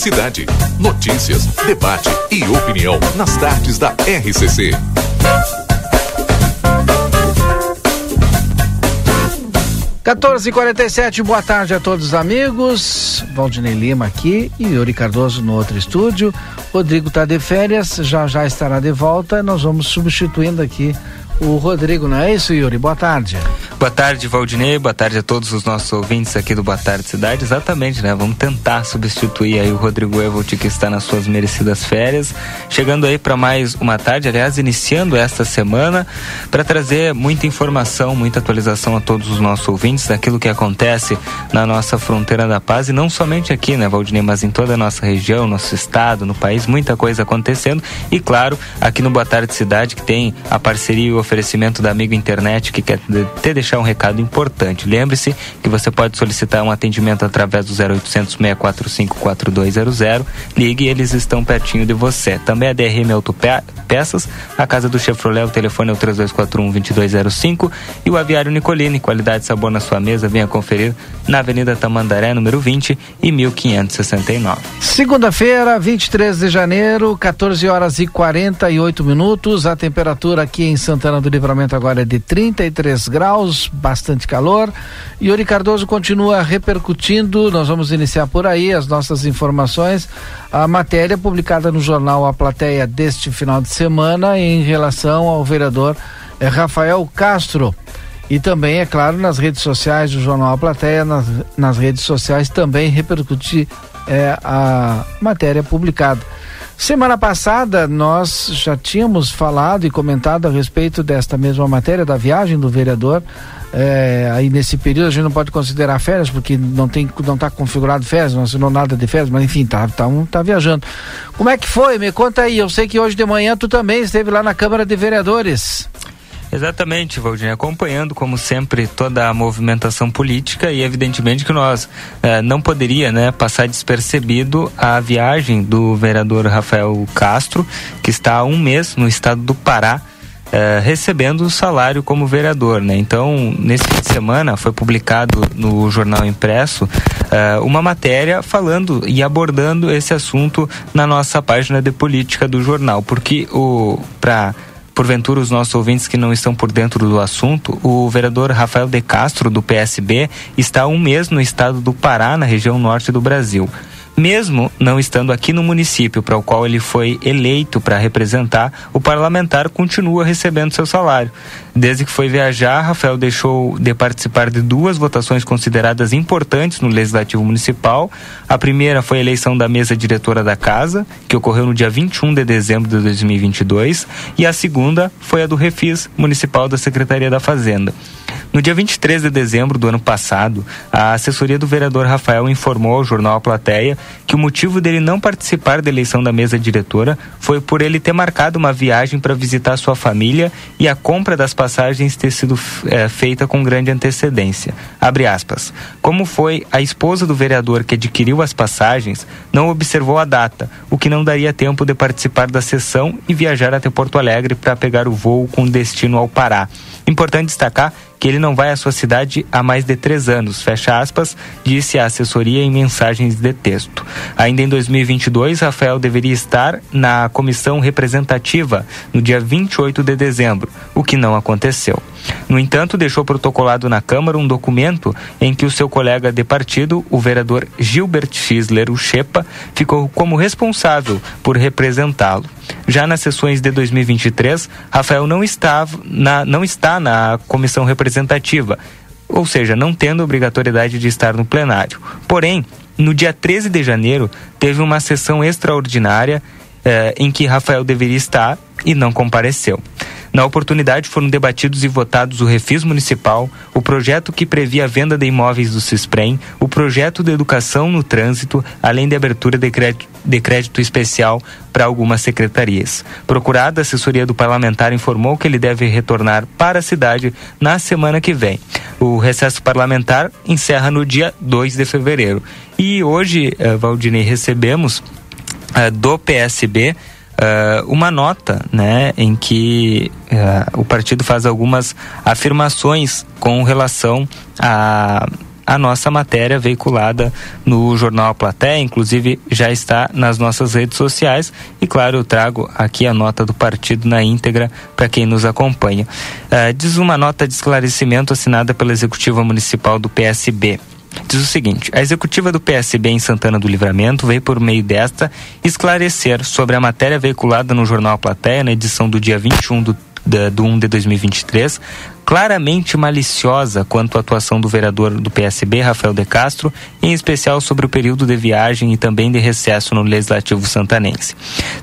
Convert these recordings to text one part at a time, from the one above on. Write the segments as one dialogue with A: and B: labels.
A: cidade. Notícias, debate e opinião nas tardes da RCC.
B: Quatorze quarenta e sete, boa tarde a todos os amigos. Valdinei Lima aqui e Yuri Cardoso no outro estúdio. Rodrigo está de férias, já já estará de volta. Nós vamos substituindo aqui o Rodrigo, não é isso, Yuri? Boa tarde.
C: Boa tarde, Valdinei. Boa tarde a todos os nossos ouvintes aqui do Boa Tarde Cidade. Exatamente, né? Vamos tentar substituir aí o Rodrigo Evolt que está nas suas merecidas férias. Chegando aí para mais uma tarde, aliás, iniciando esta semana para trazer muita informação, muita atualização a todos os nossos ouvintes daquilo que acontece na nossa fronteira da paz e não somente aqui, né, Valdinei, mas em toda a nossa região, nosso estado, no país, muita coisa acontecendo e claro, aqui no Boa Tarde Cidade que tem a parceria e o oferecimento da Amigo Internet que quer te deixar um recado importante. Lembre-se que você pode solicitar um atendimento através do 0800 645 4200. Ligue, eles estão pertinho de você. Também a DRM Autopeças, a casa do Chevrolet, o telefone é o 3241 2205 e o Aviário Nicolini, qualidade e sabor na sua mesa, venha conferir na Avenida Tamandaré, número 20 e 1569.
B: Segunda-feira, 23 de janeiro, 14 horas e 48 minutos. A temperatura aqui em Santana do Livramento agora é de 33 graus, bastante calor. Yuri Cardoso continua repercutindo, nós vamos iniciar por aí as nossas informações. A matéria publicada no jornal A Plateia deste final de semana em relação ao vereador eh, Rafael Castro. E também, é claro, nas redes sociais do Jornal A Plateia, nas, nas redes sociais também repercutir eh, a matéria publicada. Semana passada nós já tínhamos falado e comentado a respeito desta mesma matéria da viagem do vereador. É, aí nesse período a gente não pode considerar férias porque não tem não está configurado férias, não assinou nada de férias, mas enfim, tá, tá, um, tá viajando. Como é que foi? Me conta aí. Eu sei que hoje de manhã tu também esteve lá na Câmara de Vereadores.
C: Exatamente, Valdir, acompanhando como sempre toda a movimentação política e evidentemente que nós eh, não poderia né, passar despercebido a viagem do vereador Rafael Castro, que está há um mês no estado do Pará, eh, recebendo o salário como vereador, né? Então, nesse fim de semana foi publicado no jornal impresso eh, uma matéria falando e abordando esse assunto na nossa página de política do jornal, porque o para porventura os nossos ouvintes que não estão por dentro do assunto, o vereador Rafael de Castro, do PSB, está há um mês no estado do Pará, na região norte do Brasil mesmo não estando aqui no município para o qual ele foi eleito para representar, o parlamentar continua recebendo seu salário. Desde que foi viajar, Rafael deixou de participar de duas votações consideradas importantes no Legislativo Municipal. A primeira foi a eleição da mesa diretora da Casa, que ocorreu no dia 21 de dezembro de 2022, e a segunda foi a do Refis Municipal da Secretaria da Fazenda. No dia 23 de dezembro do ano passado, a assessoria do vereador Rafael informou ao jornal A Plateia que o motivo dele não participar da eleição da mesa diretora foi por ele ter marcado uma viagem para visitar sua família e a compra das passagens ter sido é, feita com grande antecedência. Abre aspas. Como foi a esposa do vereador que adquiriu as passagens, não observou a data, o que não daria tempo de participar da sessão e viajar até Porto Alegre para pegar o voo com destino ao Pará. Importante destacar que ele não vai à sua cidade há mais de três anos, fecha aspas, disse a assessoria em mensagens de texto. Ainda em 2022, Rafael deveria estar na comissão representativa no dia 28 de dezembro, o que não aconteceu. No entanto, deixou protocolado na Câmara um documento em que o seu colega de partido, o vereador Gilbert Schisler, o Chepa, ficou como responsável por representá-lo. Já nas sessões de 2023, Rafael não, estava na, não está na comissão representativa, ou seja, não tendo obrigatoriedade de estar no plenário. Porém, no dia 13 de janeiro, teve uma sessão extraordinária eh, em que Rafael deveria estar e não compareceu. Na oportunidade foram debatidos e votados o refis municipal, o projeto que previa a venda de imóveis do CISPREM, o projeto de educação no trânsito, além de abertura de crédito, de crédito especial para algumas secretarias. Procurada, a assessoria do parlamentar informou que ele deve retornar para a cidade na semana que vem. O recesso parlamentar encerra no dia 2 de fevereiro. E hoje, eh, Valdinei, recebemos eh, do PSB uh, uma nota, né, em que uh, o partido faz algumas afirmações com relação a a nossa matéria veiculada no jornal A Platéia, inclusive já está nas nossas redes sociais e claro, eu trago aqui a nota do partido na íntegra para quem nos acompanha. Uh, diz uma nota de esclarecimento assinada pela executiva municipal do PSB. Diz o seguinte: a executiva do PSB em Santana do Livramento veio por meio desta esclarecer sobre a matéria veiculada no jornal A Platéia na edição do dia 21 do, de, do 1 de 2023, claramente maliciosa quanto à atuação do vereador do PSB, Rafael de Castro, em especial sobre o período de viagem e também de recesso no Legislativo Santanense.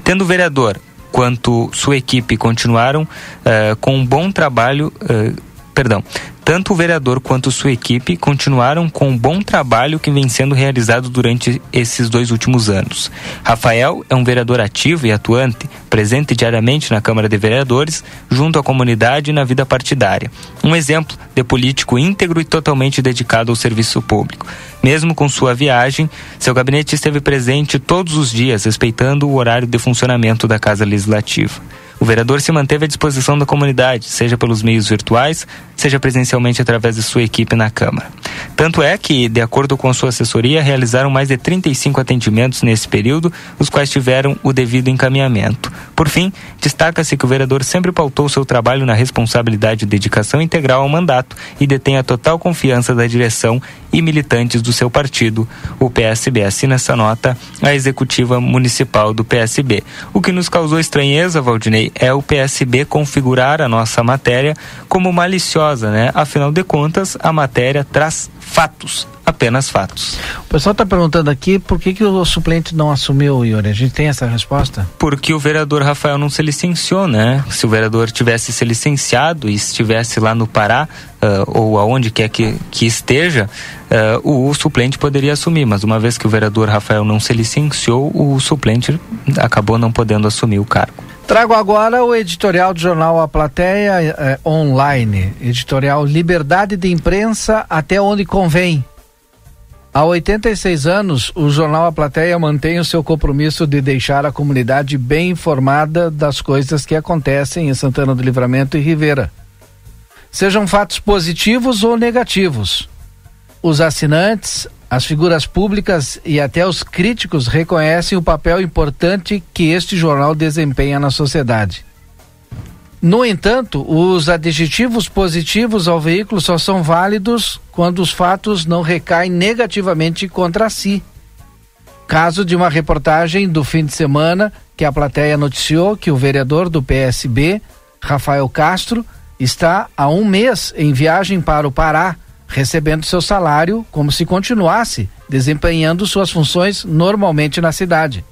C: Tendo o vereador quanto sua equipe continuaram uh, com um bom trabalho, uh, perdão, tanto o vereador quanto sua equipe continuaram com o bom trabalho que vem sendo realizado durante esses dois últimos anos. Rafael é um vereador ativo e atuante, presente diariamente na Câmara de Vereadores, junto à comunidade e na vida partidária. Um exemplo de político íntegro e totalmente dedicado ao serviço público. Mesmo com sua viagem, seu gabinete esteve presente todos os dias, respeitando o horário de funcionamento da Casa Legislativa. O vereador se manteve à disposição da comunidade, seja pelos meios virtuais, seja presencialmente através de sua equipe na Câmara. Tanto é que, de acordo com sua assessoria, realizaram mais de 35 atendimentos nesse período, os quais tiveram o devido encaminhamento. Por fim, destaca-se que o vereador sempre pautou seu trabalho na responsabilidade e dedicação integral ao mandato e detém a total confiança da direção e militantes do seu partido, o PSB. Assina essa nota a executiva municipal do PSB. O que nos causou estranheza, Valdinei, é o PSB configurar a nossa matéria como maliciosa, né? Afinal de contas, a matéria traz fatos, apenas fatos.
B: O pessoal está perguntando aqui por que, que o suplente não assumiu, Yuri. A gente tem essa resposta?
C: Porque o vereador Rafael não se licenciou, né? Se o vereador tivesse se licenciado e estivesse lá no Pará, uh, ou aonde quer que, que esteja, uh, o, o, suplente poderia assumir. Mas uma vez que o vereador Rafael não se licenciou, o suplente acabou não podendo assumir o cargo.
B: Trago agora o editorial do jornal A Plateia eh, Online, editorial Liberdade de Imprensa até onde convém. Há 86 anos, o jornal A Plateia mantém o seu compromisso de deixar a comunidade bem informada das coisas que acontecem em Santana do Livramento e Rivera. Sejam fatos positivos ou negativos. Os assinantes, as figuras públicas e até os críticos reconhecem o papel importante que este jornal desempenha na sociedade. No entanto, os adjetivos positivos ao veículo só são válidos quando os fatos não recaem negativamente contra si. Caso de uma reportagem do fim de semana que a plateia noticiou que o vereador do PSB, Rafael Castro, está há um mês em viagem para o Pará recebendo seu salário como se continuasse desempenhando suas funções normalmente na cidade.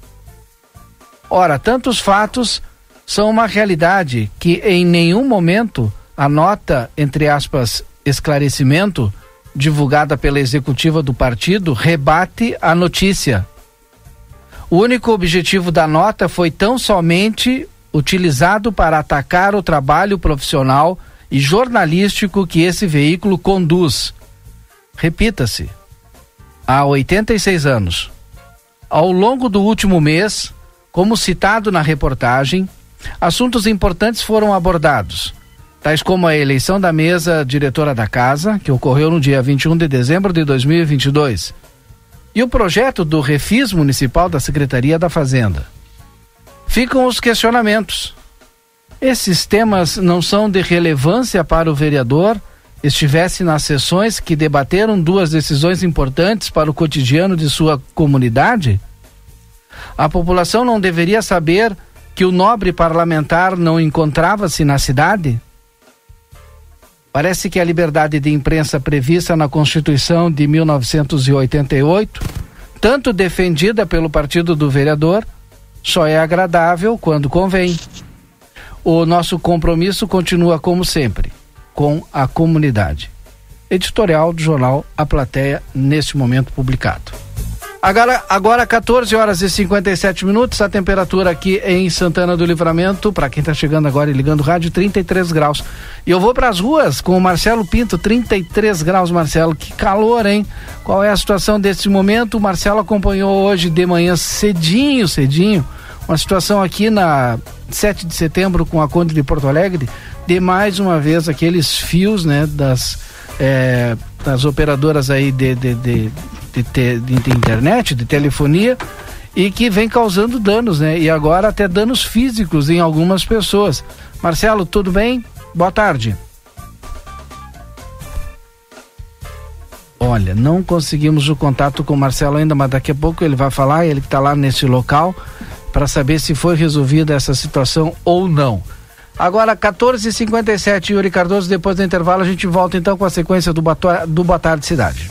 B: Ora, tantos fatos são uma realidade que em nenhum momento a nota, entre aspas, esclarecimento, divulgada pela executiva do partido, rebate a notícia. O único objetivo da nota foi tão somente utilizado para atacar o trabalho profissional e jornalístico que esse veículo conduz. Repita-se, há 86 anos. Ao longo do último mês, como citado na reportagem, assuntos importantes foram abordados, tais como a eleição da mesa diretora da casa, que ocorreu no dia 21 de dezembro de 2022, e o projeto do refis municipal da Secretaria da Fazenda. Ficam os questionamentos. Esses temas não são de relevância para o vereador estivesse nas sessões que debateram duas decisões importantes para o cotidiano de sua comunidade? A população não deveria saber que o nobre parlamentar não encontrava-se na cidade? Parece que a liberdade de imprensa prevista na Constituição de 1988, tanto defendida pelo partido do vereador, só é agradável quando convém o nosso compromisso continua como sempre, com a comunidade. Editorial do jornal A Plateia, neste momento publicado. Agora, agora 14 horas e 57 minutos, a temperatura aqui em Santana do Livramento, para quem está chegando agora e ligando o rádio, 33 graus. E eu vou para as ruas com o Marcelo Pinto, 33 graus, Marcelo. Que calor, hein? Qual é a situação desse momento? O Marcelo acompanhou hoje de manhã cedinho, cedinho, uma situação aqui na 7 de setembro com a Conde de Porto Alegre, de mais uma vez aqueles fios, né, das é, das operadoras aí de, de, de, de, de internet, de telefonia, e que vem causando danos, né? E agora até danos físicos em algumas pessoas. Marcelo, tudo bem? Boa tarde. Olha, não conseguimos o contato com o Marcelo ainda, mas daqui a pouco ele vai falar, ele que está lá nesse local, para saber se foi resolvida essa situação ou não. Agora, 14h57, Yuri Cardoso, depois do intervalo a gente volta então com a sequência do Boa Tarde Cidade.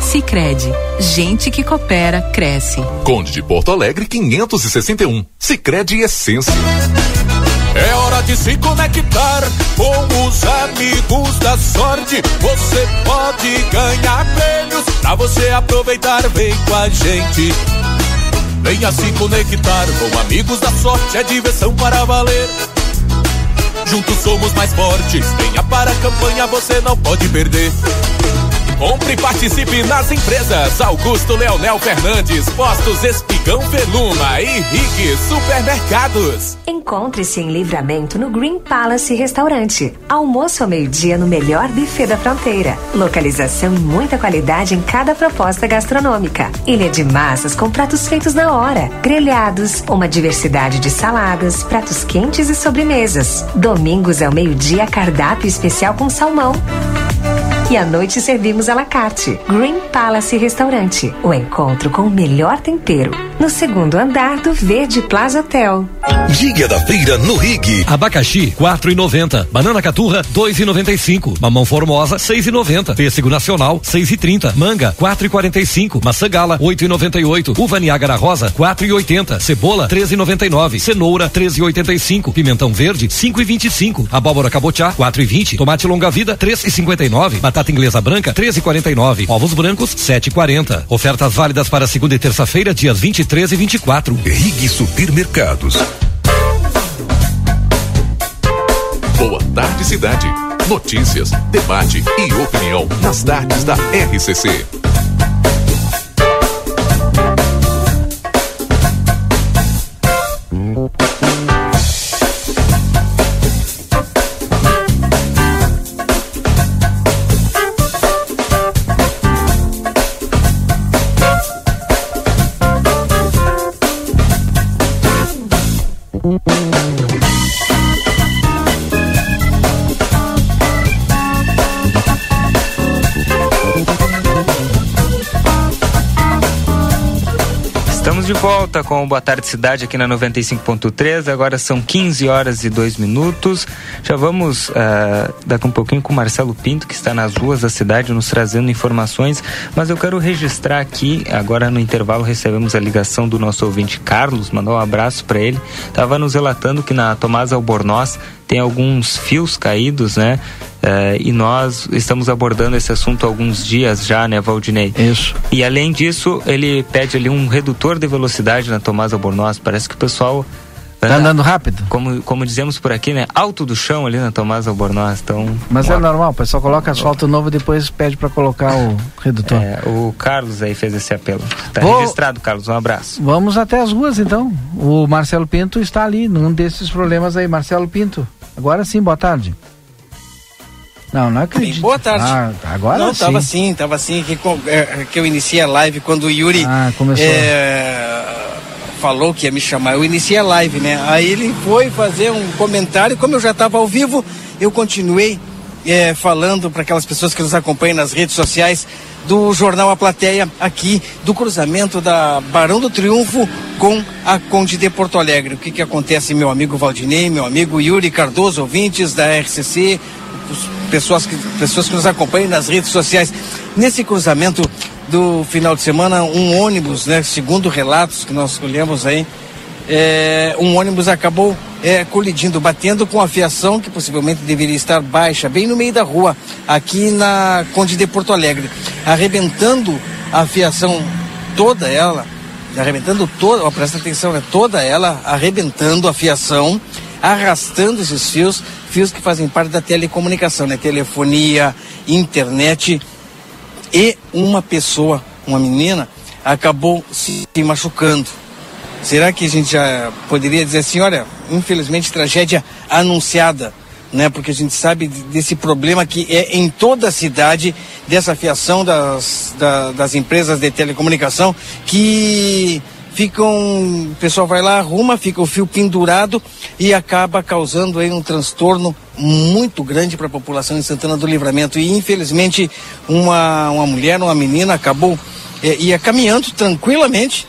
D: Sicredi, gente que coopera cresce.
A: Conde de Porto Alegre 561. Sicredi Essência.
E: É hora de se conectar com os amigos da sorte. Você pode ganhar prêmios pra você aproveitar. Vem com a gente. Venha se conectar com amigos da sorte. É diversão para valer. Juntos somos mais fortes. Venha para a campanha, você não pode perder. Compre e participe nas empresas Augusto Leonel Fernandes, Postos Espigão Veluma e Rig Supermercados.
F: Encontre-se em livramento no Green Palace Restaurante. Almoço ao meio-dia no melhor buffet da fronteira. Localização e muita qualidade em cada proposta gastronômica. Ilha de massas com pratos feitos na hora, grelhados, uma diversidade de saladas, pratos quentes e sobremesas. Domingos ao meio-dia, cardápio especial com salmão. E à noite servimos à la carte. Green Palace Restaurante. O encontro com o melhor tempero. No segundo andar do Verde Plaza Hotel.
G: Dia da feira no Rig.
H: Abacaxi, quatro e noventa. Banana caturra, dois e noventa e cinco. Mamão formosa, seis e noventa. Pêssego nacional, seis e trinta. Manga, quatro e quarenta e cinco. Maçã gala, oito e noventa e oito. Uva Niágara rosa, quatro e oitenta. Cebola, treze e noventa e nove. Cenoura, treze e oitenta e cinco. Pimentão verde, cinco e vinte e cinco. Abóbora cabotiá, quatro e vinte. Tomate longa vida, três e cinquenta e nove. Batata inglesa branca, treze e quarenta e nove. Ovos brancos, sete e quarenta. Ofertas válidas para segunda e terça-feira, dias 23 e 24.
G: Rig Supermercados.
A: Boa tarde, cidade. Notícias, debate e opinião nas tardes da RCC.
C: Com Boa Tarde Cidade aqui na 95.3. Agora são 15 horas e 2 minutos. Já vamos uh, daqui um pouquinho com o Marcelo Pinto, que está nas ruas da cidade nos trazendo informações. Mas eu quero registrar aqui, agora no intervalo recebemos a ligação do nosso ouvinte Carlos, mandou um abraço para ele. Estava nos relatando que na Tomás Albornoz tem alguns fios caídos, né? Uh, e nós estamos abordando esse assunto há alguns dias já, né, Valdinei?
B: Isso.
C: E além disso, ele pede ali um redutor de velocidade na Tomás Albornoz. Parece que o pessoal
B: Tá andando rápido?
C: Como, como dizemos por aqui, né? Alto do chão ali na Tomás Albornoz. Então,
B: Mas é normal, o pessoal coloca asfalto novo depois pede para colocar o redutor.
C: É, o Carlos aí fez esse apelo. Tá Vou... registrado, Carlos. Um abraço.
B: Vamos até as ruas então. O Marcelo Pinto está ali num desses problemas aí. Marcelo Pinto. Agora sim, boa tarde. Não, não acredito.
I: boa tarde.
B: Ah, agora
I: não,
B: sim.
I: tava sim, tava assim que, é, que eu iniciei a live quando o Yuri
B: ah, começou.
I: É, falou que ia me chamar. Eu iniciei a live, né? Aí ele foi fazer um comentário, como eu já estava ao vivo, eu continuei é, falando para aquelas pessoas que nos acompanham nas redes sociais do jornal A Plateia aqui do cruzamento da Barão do Triunfo com a Conde de Porto Alegre. O que que acontece, meu amigo Valdinei, meu amigo Yuri Cardoso, ouvintes da RCC, pessoas que, pessoas que nos acompanham nas redes sociais. Nesse cruzamento do final de semana, um ônibus, né, segundo relatos que nós colhemos aí, é, um ônibus acabou é, colidindo, batendo com a fiação que possivelmente deveria estar baixa, bem no meio da rua, aqui na Conde de Porto Alegre, arrebentando a fiação toda ela, arrebentando toda, ó, presta atenção, né, toda ela arrebentando a fiação, arrastando esses fios, fios que fazem parte da telecomunicação, né, telefonia, internet, e uma pessoa, uma menina, acabou se machucando. Será que a gente já poderia dizer assim, olha, infelizmente tragédia anunciada, né? Porque a gente sabe desse problema que é em toda a cidade dessa fiação das, da, das empresas de telecomunicação que ficam, o pessoal vai lá, arruma, fica o fio pendurado e acaba causando aí um transtorno muito grande para a população de Santana do Livramento. E infelizmente uma, uma mulher, uma menina acabou, é, ia caminhando tranquilamente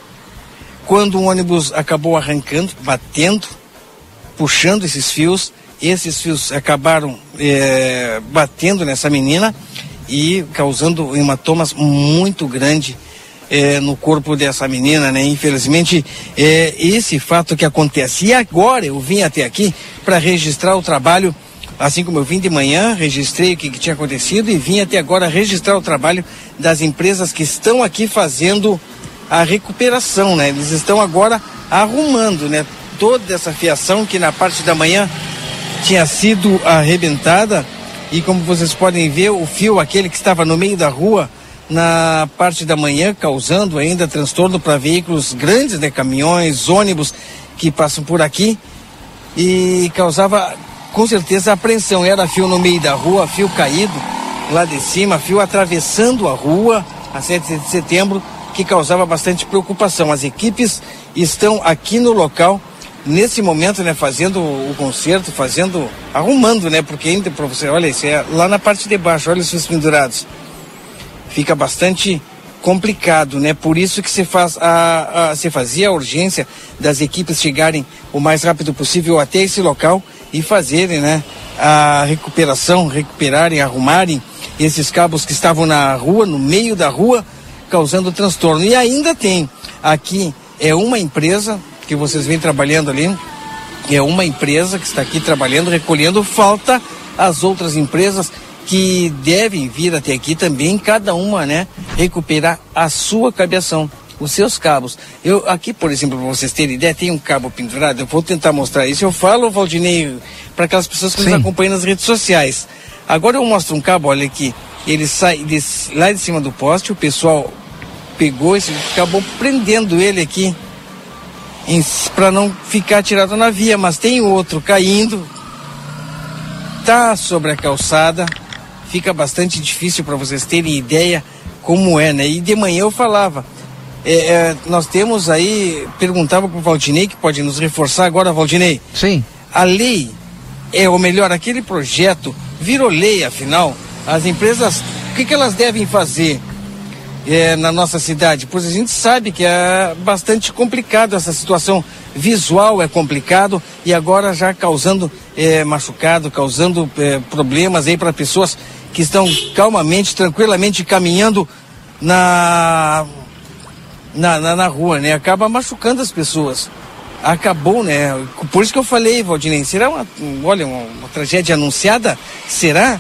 I: quando um ônibus acabou arrancando, batendo, puxando esses fios. Esses fios acabaram é, batendo nessa menina e causando hematomas muito grandes é, no corpo dessa menina, né? Infelizmente, é esse fato que acontece. E agora eu vim até aqui para registrar o trabalho, assim como eu vim de manhã, registrei o que, que, tinha acontecido e vim até agora registrar o trabalho das empresas que estão aqui fazendo a recuperação, né? Eles estão agora arrumando, né? Toda essa fiação que na parte da manhã tinha sido arrebentada e como vocês podem ver, o fio aquele que estava no meio da rua na parte da manhã, causando ainda transtorno para veículos grandes, né, caminhões, ônibus que passam por aqui e causava com certeza apreensão. Era fio no meio da rua, fio caído lá de cima, fio atravessando a rua a 7 de setembro, que causava bastante preocupação. As equipes estão aqui no local nesse momento, né, fazendo o conserto, fazendo, arrumando, né, porque ainda você, olha, isso é lá na parte de baixo, olha os fios pendurados fica bastante complicado, né? Por isso que se faz a, a se fazia a urgência das equipes chegarem o mais rápido possível até esse local e fazerem, né? A recuperação, recuperarem, arrumarem esses cabos que estavam na rua, no meio da rua, causando transtorno. E ainda tem aqui é uma empresa que vocês vêm trabalhando ali, é uma empresa que está aqui trabalhando, recolhendo, falta as outras empresas que devem vir até aqui também, cada uma, né, recuperar a sua cabeação, os seus cabos. Eu aqui, por exemplo, para vocês terem ideia, tem um cabo pendurado, eu vou tentar mostrar isso. Eu falo, Valdinei, para aquelas pessoas que Sim. nos acompanham nas redes sociais. Agora eu mostro um cabo, olha aqui, ele sai desse, lá de cima do poste, o pessoal pegou esse, acabou prendendo ele aqui para não ficar tirado na via, mas tem outro caindo, tá sobre a calçada, fica bastante difícil para vocês terem ideia como é, né? E de manhã eu falava, é, é, nós temos aí, perguntava para o Valdinei, que pode nos reforçar agora, Valdinei.
B: Sim.
I: A lei, é, ou melhor, aquele projeto virou lei, afinal. As empresas, o que, que elas devem fazer? é, na nossa cidade? Pois a gente sabe que é bastante complicado essa situação visual é complicado e agora já causando é, machucado, causando é, problemas aí para pessoas que estão calmamente, tranquilamente caminhando na, na, na, na rua, né? Acaba machucando as pessoas acabou, né? Por isso que eu falei, Valdinei, será uma, olha, uma, uma, tragédia anunciada? Será?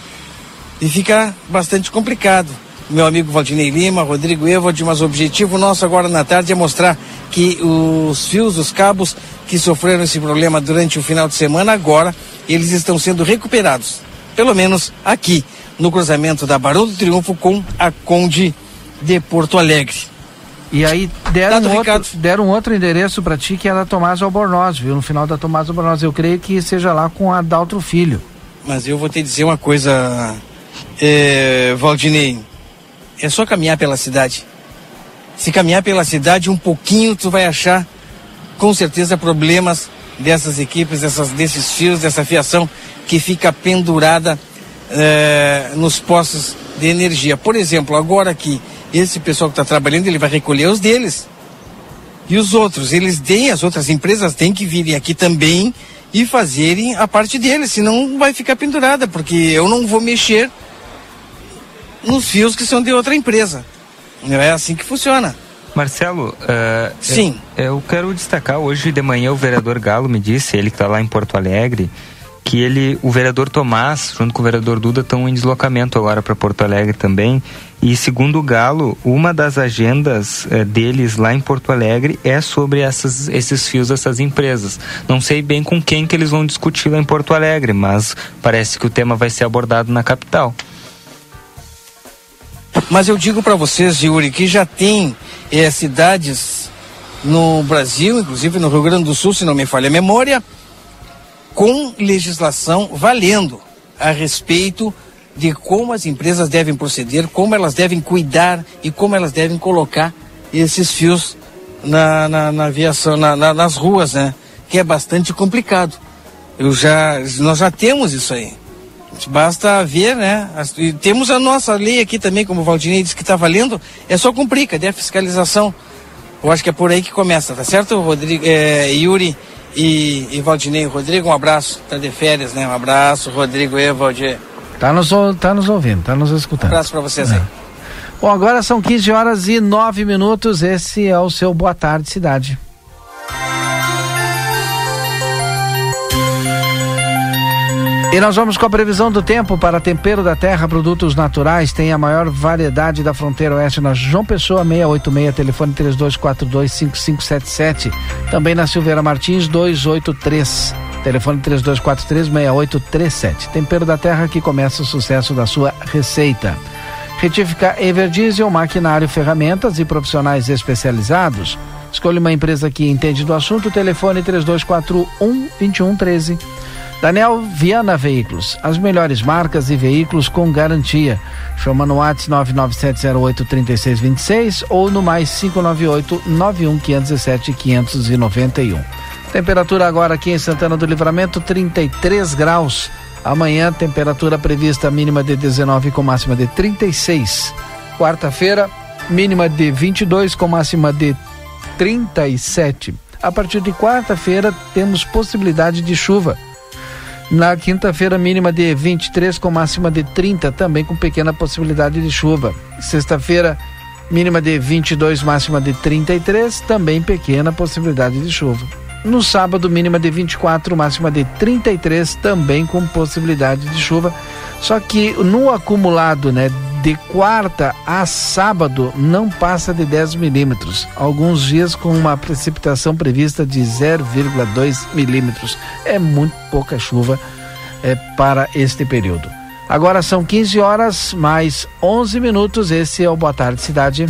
I: E fica bastante complicado. Meu amigo Valdinei Lima, Rodrigo Evald, mas o objetivo nosso agora na tarde é mostrar que os fios, os cabos que sofreram esse problema durante o final de semana, agora eles estão sendo recuperados. Pelo menos aqui, no cruzamento da Barão do Triunfo com a Conde de Porto Alegre.
B: E aí deram, um outro, deram outro endereço para ti que era Tomás Albornoz, viu? No final da Tomás Albornoz. Eu creio que seja lá com a Daltro Filho.
I: Mas eu vou te dizer uma coisa, é, Valdinei. É só caminhar pela cidade. Se caminhar pela cidade um pouquinho, tu vai achar com certeza problemas dessas equipes, dessas, desses fios, dessa fiação que fica pendurada é, nos postos de energia. Por exemplo, agora aqui esse pessoal que está trabalhando, ele vai recolher os deles. E os outros, eles têm, as outras empresas têm que virem aqui também e fazerem a parte deles, senão vai ficar pendurada, porque eu não vou mexer nos fios que são de outra empresa. Não é assim que funciona.
C: Marcelo, uh,
I: Sim.
C: Eu, eu, quero destacar, hoje de manhã o vereador Galo me disse, ele que está lá em Porto Alegre, que ele, o vereador Tomás, junto com o vereador Duda, estão em deslocamento agora para Porto Alegre também. E segundo o Galo, uma das agendas eh, deles lá em Porto Alegre é sobre essas, esses fios dessas empresas. Não sei bem com quem que eles vão discutir lá em Porto Alegre, mas parece que o tema vai ser abordado na capital.
I: Mas eu digo para vocês, Yuri, que já tem eh, cidades no Brasil, inclusive no Rio Grande do Sul, se não me falha a memória, com legislação valendo a respeito de como as empresas devem proceder, como elas devem cuidar e como elas devem colocar esses fios na, na, na aviação, na, na, nas ruas, né? Que é bastante complicado. Eu já, nós já temos isso aí. Basta ver, né? E temos a nossa lei aqui também, como o Valdinei disse que está valendo, é só cumprir, cadê a fiscalização? Eu acho que é por aí que começa, tá certo, Rodrigo, é, Yuri? E, e Valdinei. Rodrigo, um abraço. Tá de férias, né? Um abraço, Rodrigo e Valdir.
B: Tá nos, tá nos ouvindo, tá nos escutando.
I: Um abraço para vocês aí. É.
B: Bom, agora são 15 horas e 9 minutos. Esse é o seu Boa Tarde Cidade. E nós vamos com a previsão do tempo para tempero da terra, produtos naturais. Tem a maior variedade da fronteira oeste na João Pessoa 686, telefone 32425577. Também na Silveira Martins 283, telefone 32436837. Tempero da terra que começa o sucesso da sua receita. Retífica Everdiesel, maquinário, ferramentas e profissionais especializados. Escolha uma empresa que entende do assunto. Telefone 3241 2113. Daniel Viana Veículos, as melhores marcas e veículos com garantia. Chama no WhatsApp 997083626 ou no mais 598 91517 591. Temperatura agora aqui em Santana do Livramento 33 graus. Amanhã temperatura prevista mínima de 19 com máxima de 36. Quarta-feira mínima de 22 com máxima de 37. A partir de quarta-feira temos possibilidade de chuva na quinta-feira, mínima de 23 com máxima de 30, também com pequena possibilidade de chuva. Sexta-feira, mínima de 22, máxima de 33, também pequena possibilidade de chuva. No sábado, mínima de 24, máxima de 33, também com possibilidade de chuva. Só que no acumulado, né, de quarta a sábado não passa de 10 milímetros. Alguns dias com uma precipitação prevista de 0,2 milímetros. É muito pouca chuva é, para este período. Agora são 15 horas mais 11 minutos. Esse é o Boa Tarde Cidade.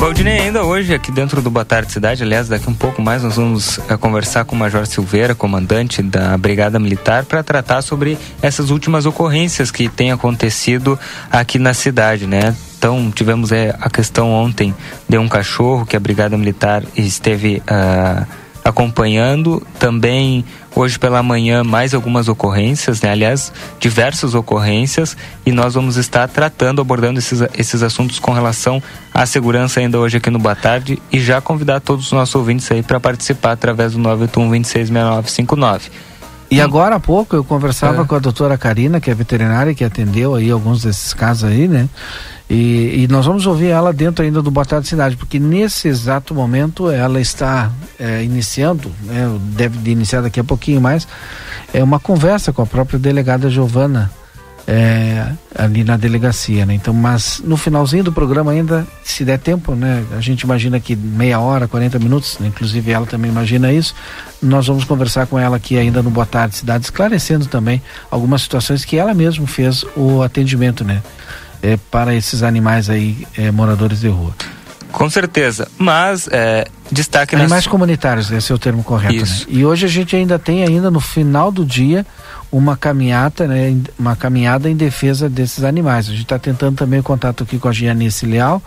C: Valdinei, ainda hoje aqui dentro do Boa Tarde Cidade, aliás, daqui um pouco mais nós vamos uh, conversar com o Major Silveira, comandante da Brigada Militar, para tratar sobre essas últimas ocorrências que têm acontecido aqui na cidade, né? Então, tivemos é, a questão ontem de um cachorro que a Brigada Militar esteve uh, acompanhando. Também hoje pela manhã mais algumas ocorrências, né? aliás, diversas ocorrências, e nós vamos estar tratando, abordando esses, esses assuntos com relação à segurança ainda hoje aqui no Boa Tarde e já convidar todos os nossos ouvintes aí para participar através do 981 266959.
B: E agora há pouco eu conversava é. com a doutora Karina, que é veterinária, que atendeu aí alguns desses casos aí, né? E, e, nós vamos ouvir ela dentro ainda do Boa Tarde Cidade, porque nesse exato momento ela está é, iniciando, né, deve de iniciar daqui a pouquinho mais, é uma conversa com a própria delegada Giovana é, ali na delegacia, né? Então, mas no finalzinho do programa ainda, se der tempo, né? A gente imagina que meia hora, 40 minutos, né? inclusive ela também imagina isso. Nós vamos conversar com ela aqui ainda no Boa Tarde Cidade, esclarecendo também algumas situações que ela mesma fez o atendimento, né? É, para esses animais aí é, moradores de rua.
C: Com certeza, mas é, destaque
B: animais nas... comunitários, esse é o termo correto. Né? Isso. Né? E hoje a gente ainda tem ainda no final do dia uma caminhada, né, uma caminhada em defesa desses animais. A gente está tentando também o contato aqui com a Gianice Leal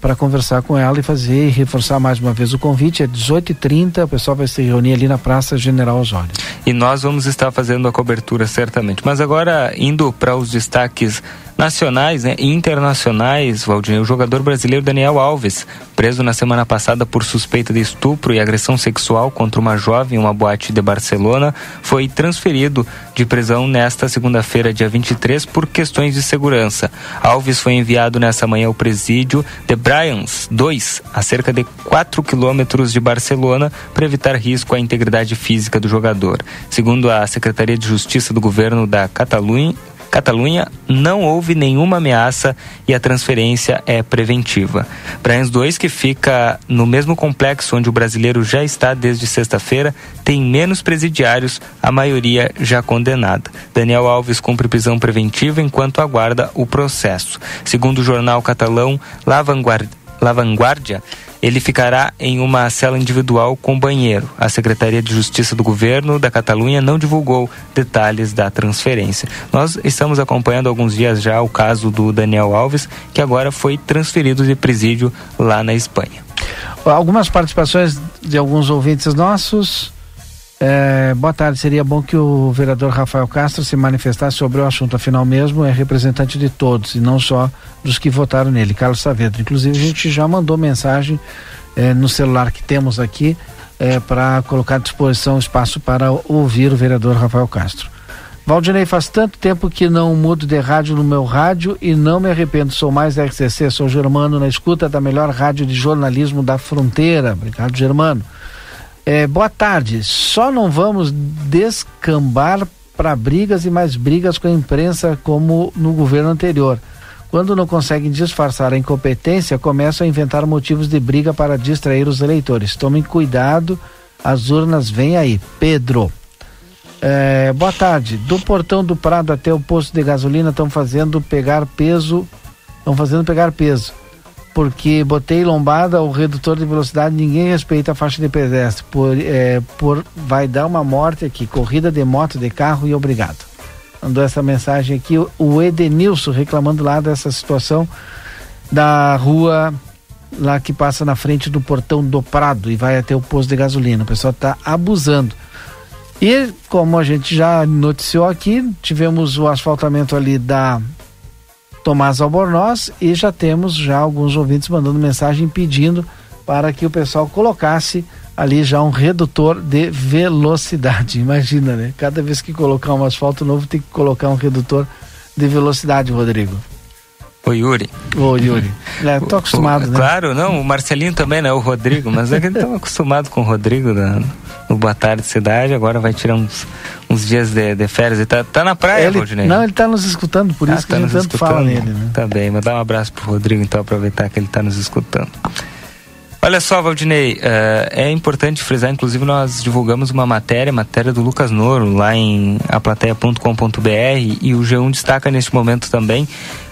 B: para conversar com ela e fazer e reforçar mais uma vez o convite. É 18h30, o pessoal vai se reunir ali na Praça General Osório.
C: E nós vamos estar fazendo a cobertura certamente. Mas agora, indo para os destaques nacionais né, e internacionais, Valdir, o jogador brasileiro Daniel Alves, preso na semana passada por suspeita de estupro e agressão sexual contra uma jovem em uma boate de Barcelona, foi transferido de prisão nesta segunda-feira, dia 23, por questões de segurança. Alves foi enviado nessa manhã ao presídio de Bryans 2, a cerca de 4 quilômetros de Barcelona, para evitar risco à integridade física do jogador. Segundo a Secretaria de Justiça do governo da Catalunha, Catalunha não houve nenhuma ameaça e a transferência é preventiva. Brains 2, que fica no mesmo complexo onde o brasileiro já está desde sexta-feira, tem menos presidiários, a maioria já condenada. Daniel Alves cumpre prisão preventiva enquanto aguarda o processo. Segundo o jornal catalão La Vanguardia, ele ficará em uma cela individual com banheiro. A Secretaria de Justiça do Governo da Catalunha não divulgou detalhes da transferência. Nós estamos acompanhando alguns dias já o caso do Daniel Alves, que agora foi transferido de presídio lá na Espanha.
B: Algumas participações de alguns ouvintes nossos. É, boa tarde, seria bom que o vereador Rafael Castro se manifestasse sobre o assunto, afinal mesmo é representante de todos e não só dos que votaram nele, Carlos Saavedra. Inclusive a gente já mandou mensagem é, no celular que temos aqui é, para colocar à disposição espaço para ouvir o vereador Rafael Castro. Valdinei, faz tanto tempo que não mudo de rádio no meu rádio e não me arrependo. Sou mais RCC, sou Germano na escuta da melhor rádio de jornalismo da fronteira. Obrigado, Germano. É, boa tarde. Só não vamos descambar para brigas e mais brigas com a imprensa como no governo anterior. Quando não conseguem disfarçar a incompetência, começam a inventar motivos de briga para distrair os eleitores. Tomem cuidado, as urnas vêm aí. Pedro. É, boa tarde. Do portão do Prado até o posto de gasolina estão fazendo pegar peso. Estão fazendo pegar peso porque botei lombada, o redutor de velocidade, ninguém respeita a faixa de pedestre. Por, é, por, vai dar uma morte aqui, corrida de moto, de carro e obrigado. Mandou essa mensagem aqui o Edenilson reclamando lá dessa situação da rua lá que passa na frente do portão do Prado e vai até o posto de gasolina. O pessoal está abusando. E como a gente já noticiou aqui, tivemos o asfaltamento ali da Tomás Albornoz e já temos já alguns ouvintes mandando mensagem pedindo para que o pessoal colocasse ali já um redutor de velocidade. Imagina, né? Cada vez que colocar um asfalto novo tem que colocar um redutor de velocidade, Rodrigo.
C: O Yuri.
B: O Yuri. É, tô acostumado, o,
C: né? Claro, não, o Marcelinho também, né? O Rodrigo, mas é que ele tava acostumado com o Rodrigo né? no Boa Tarde Cidade, agora vai tirar uns, uns dias de, de férias. Ele tá, tá na praia,
B: ele,
C: Rodinei?
B: Não, ele tá nos escutando, por ah, isso tá que a gente tanto escutando? fala nele, né?
C: Tá bem, mas dá um abraço pro Rodrigo, então, aproveitar que ele tá nos escutando. Olha só, Valdinei, uh, é importante frisar, inclusive nós divulgamos uma matéria, matéria do Lucas Noro, lá em aplateia.com.br e o G1 destaca neste momento também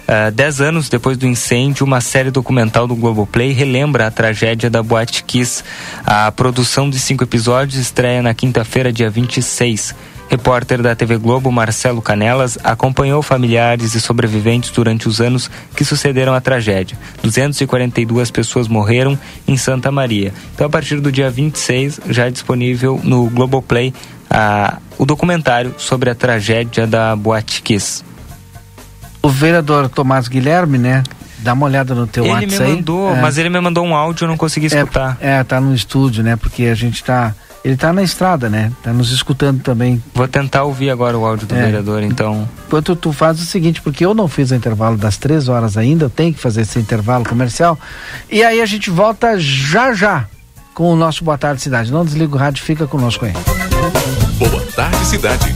C: Uh, dez anos depois do incêndio, uma série documental do Globoplay relembra a tragédia da Boate Kiss. A produção de cinco episódios estreia na quinta-feira, dia 26. repórter da TV Globo, Marcelo Canelas, acompanhou familiares e sobreviventes durante os anos que sucederam a tragédia. 242 pessoas morreram em Santa Maria. Então, a partir do dia 26, já é disponível no Globoplay a, o documentário sobre a tragédia da Boate Kiss.
B: O vereador Tomás Guilherme, né? Dá uma olhada no teu WhatsApp
C: Ele me mandou,
B: aí.
C: mas ele me mandou um áudio, eu não consegui escutar.
B: É, é, tá no estúdio, né? Porque a gente tá. Ele tá na estrada, né? Tá nos escutando também.
C: Vou tentar ouvir agora o áudio do
B: É.
C: vereador, então.
B: Enquanto tu faz o seguinte, porque eu não fiz o intervalo das três horas ainda, eu tenho que fazer esse intervalo comercial. E aí a gente volta já já com o nosso Boa Tarde Cidade. Não desliga o rádio, fica conosco aí.
A: Boa tarde, cidade.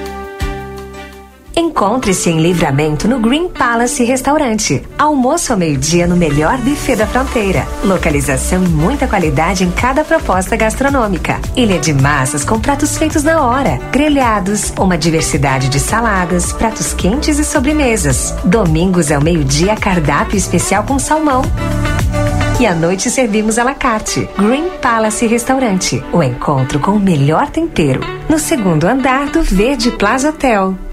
F: Encontre-se em Livramento no Green Palace Restaurante. Almoço ao meio-dia no melhor buffet da fronteira. Localização e muita qualidade em cada proposta gastronômica. Ilha de massas com pratos feitos na hora, grelhados, uma diversidade de saladas, pratos quentes e sobremesas. Domingos ao meio-dia cardápio especial com salmão. E à noite servimos à la carte. Green Palace Restaurante. O encontro com o melhor tempero. No segundo andar do Verde Plaza Hotel.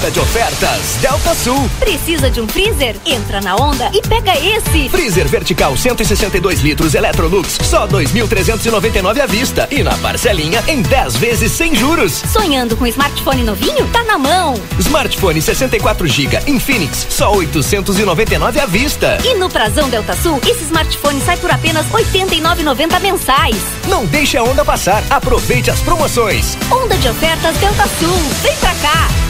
J: Onda de ofertas Delta Sul.
K: Precisa de um freezer? Entra na onda e pega esse.
J: Freezer vertical 162 litros Electrolux, só 2.399 à vista e na parcelinha em 10 vezes sem juros.
K: Sonhando com smartphone novinho? Tá na mão.
J: Smartphone 64 GB Infinix, só 899 à vista.
K: E no Prazão Delta Sul, esse smartphone sai por apenas R$ 89,90 mensais.
J: Não deixe a onda passar, aproveite as promoções.
K: Onda de ofertas Delta Sul. Vem pra cá.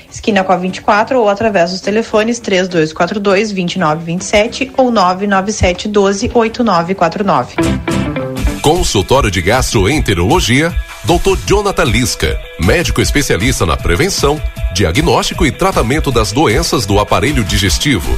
L: esquina com a 24 ou através dos telefones 3242 2927 ou 997 12 8949.
A: Consultório de Gastroenterologia, Dr. Jonathan Lisca, médico especialista na prevenção, diagnóstico e tratamento das doenças do aparelho digestivo.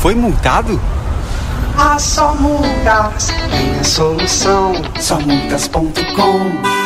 M: Foi multado?
N: Ah, só multas tem a solução. Só multas.com.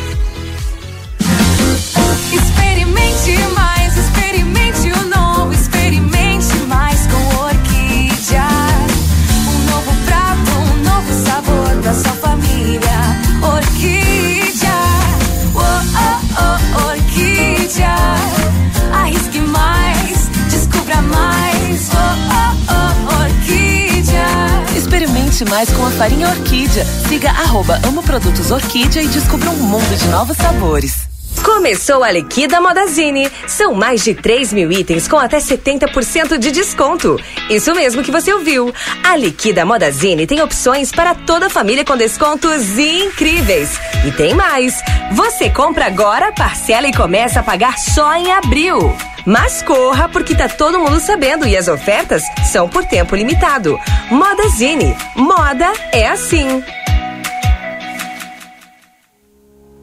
N: Mais com
O: a farinha Orquídea. Siga arroba Amo Produtos Orquídea e descubra um mundo de novos sabores.
F: Começou a Liquida Modazine. São mais de 3 mil itens com até 70% de desconto. Isso mesmo que você ouviu. A Liquida Modazine tem opções para toda a família com descontos incríveis. E tem mais. Você compra agora, parcela e começa a pagar só em abril. Mas corra, porque tá todo mundo sabendo e as ofertas são por tempo limitado. Modazine. Moda é assim.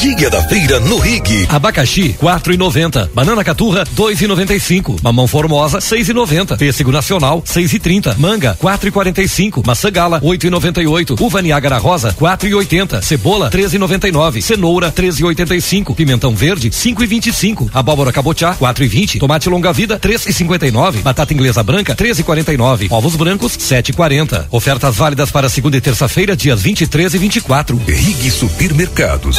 G: Dia da feira no Rig.
H: Abacaxi, quatro e noventa. Banana caturra, dois e noventa e cinco. Mamão formosa, seis e noventa. Pêssego nacional, seis e trinta. Manga, quatro e quarenta e cinco. Maçã gala, oito e noventa e oito. Uva Niágara rosa, quatro e oitenta. Cebola, treze e noventa e nove. Cenoura, treze e oitenta e cinco. Pimentão verde, cinco e vinte e cinco. Abóbora cabotiá, quatro e vinte. Tomate longa vida, três e cinquenta e nove. Batata inglesa branca, treze e quarenta e nove. Ovos brancos, sete e quarenta. Ofertas válidas para segunda e terça-feira, dias vinte e três e vinte e quatro.
G: Rig Supermercados.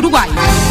P: Uruguai.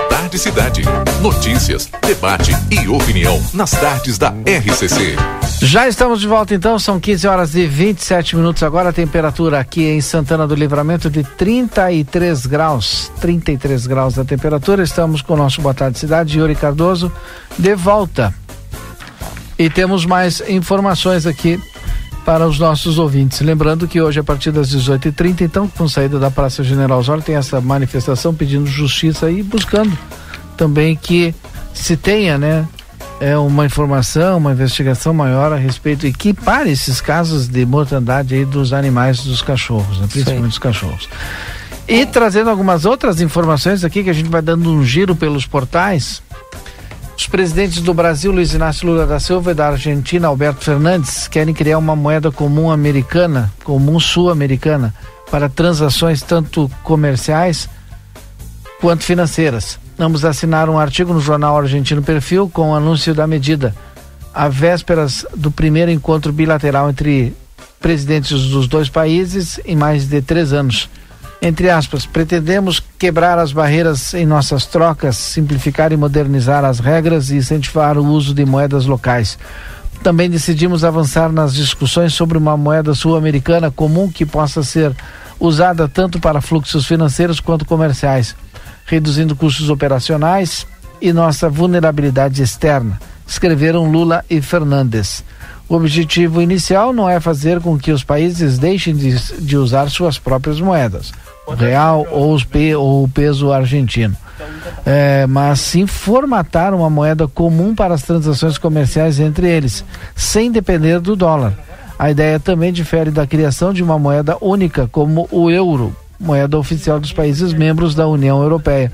A: Publicidade, notícias, debate e opinião nas tardes da RCC.
B: Já estamos de volta então, são 15 horas e 27 minutos agora, a temperatura aqui em Santana do Livramento de 33 graus, 33 graus da temperatura. Estamos com o nosso Boa Tarde Cidade, Yuri Cardoso, de volta. E temos mais informações aqui para os nossos ouvintes. Lembrando que hoje, a partir das 18h30, então, com saída da Praça General Osório, tem essa manifestação pedindo justiça e buscando também que se tenha, né, é uma informação, uma investigação maior a respeito e que pare esses casos de mortandade aí dos animais, dos cachorros, né? principalmente dos cachorros. E trazendo algumas outras informações aqui que a gente vai dando um giro pelos portais. Os presidentes do Brasil, Luiz Inácio Lula da Silva, e da Argentina, Alberto Fernandes, querem criar uma moeda comum americana, comum sul-americana, para transações tanto comerciais quanto financeiras. Ambos assinaram um artigo no jornal argentino Perfil com o anúncio da medida, à vésperas do primeiro encontro bilateral entre presidentes dos dois países em mais de três anos. Entre aspas, pretendemos quebrar as barreiras em nossas trocas, simplificar e modernizar as regras e incentivar o uso de moedas locais. Também decidimos avançar nas discussões sobre uma moeda sul-americana comum que possa ser usada tanto para fluxos financeiros quanto comerciais reduzindo custos operacionais e nossa vulnerabilidade externa, escreveram Lula e Fernandes. O objetivo inicial não é fazer com que os países deixem de, de usar suas próprias moedas, o real ou, os P, ou o peso argentino, é, mas sim formatar uma moeda comum para as transações comerciais entre eles, sem depender do dólar. A ideia também difere da criação de uma moeda única como o euro, moeda oficial dos países membros da União Europeia.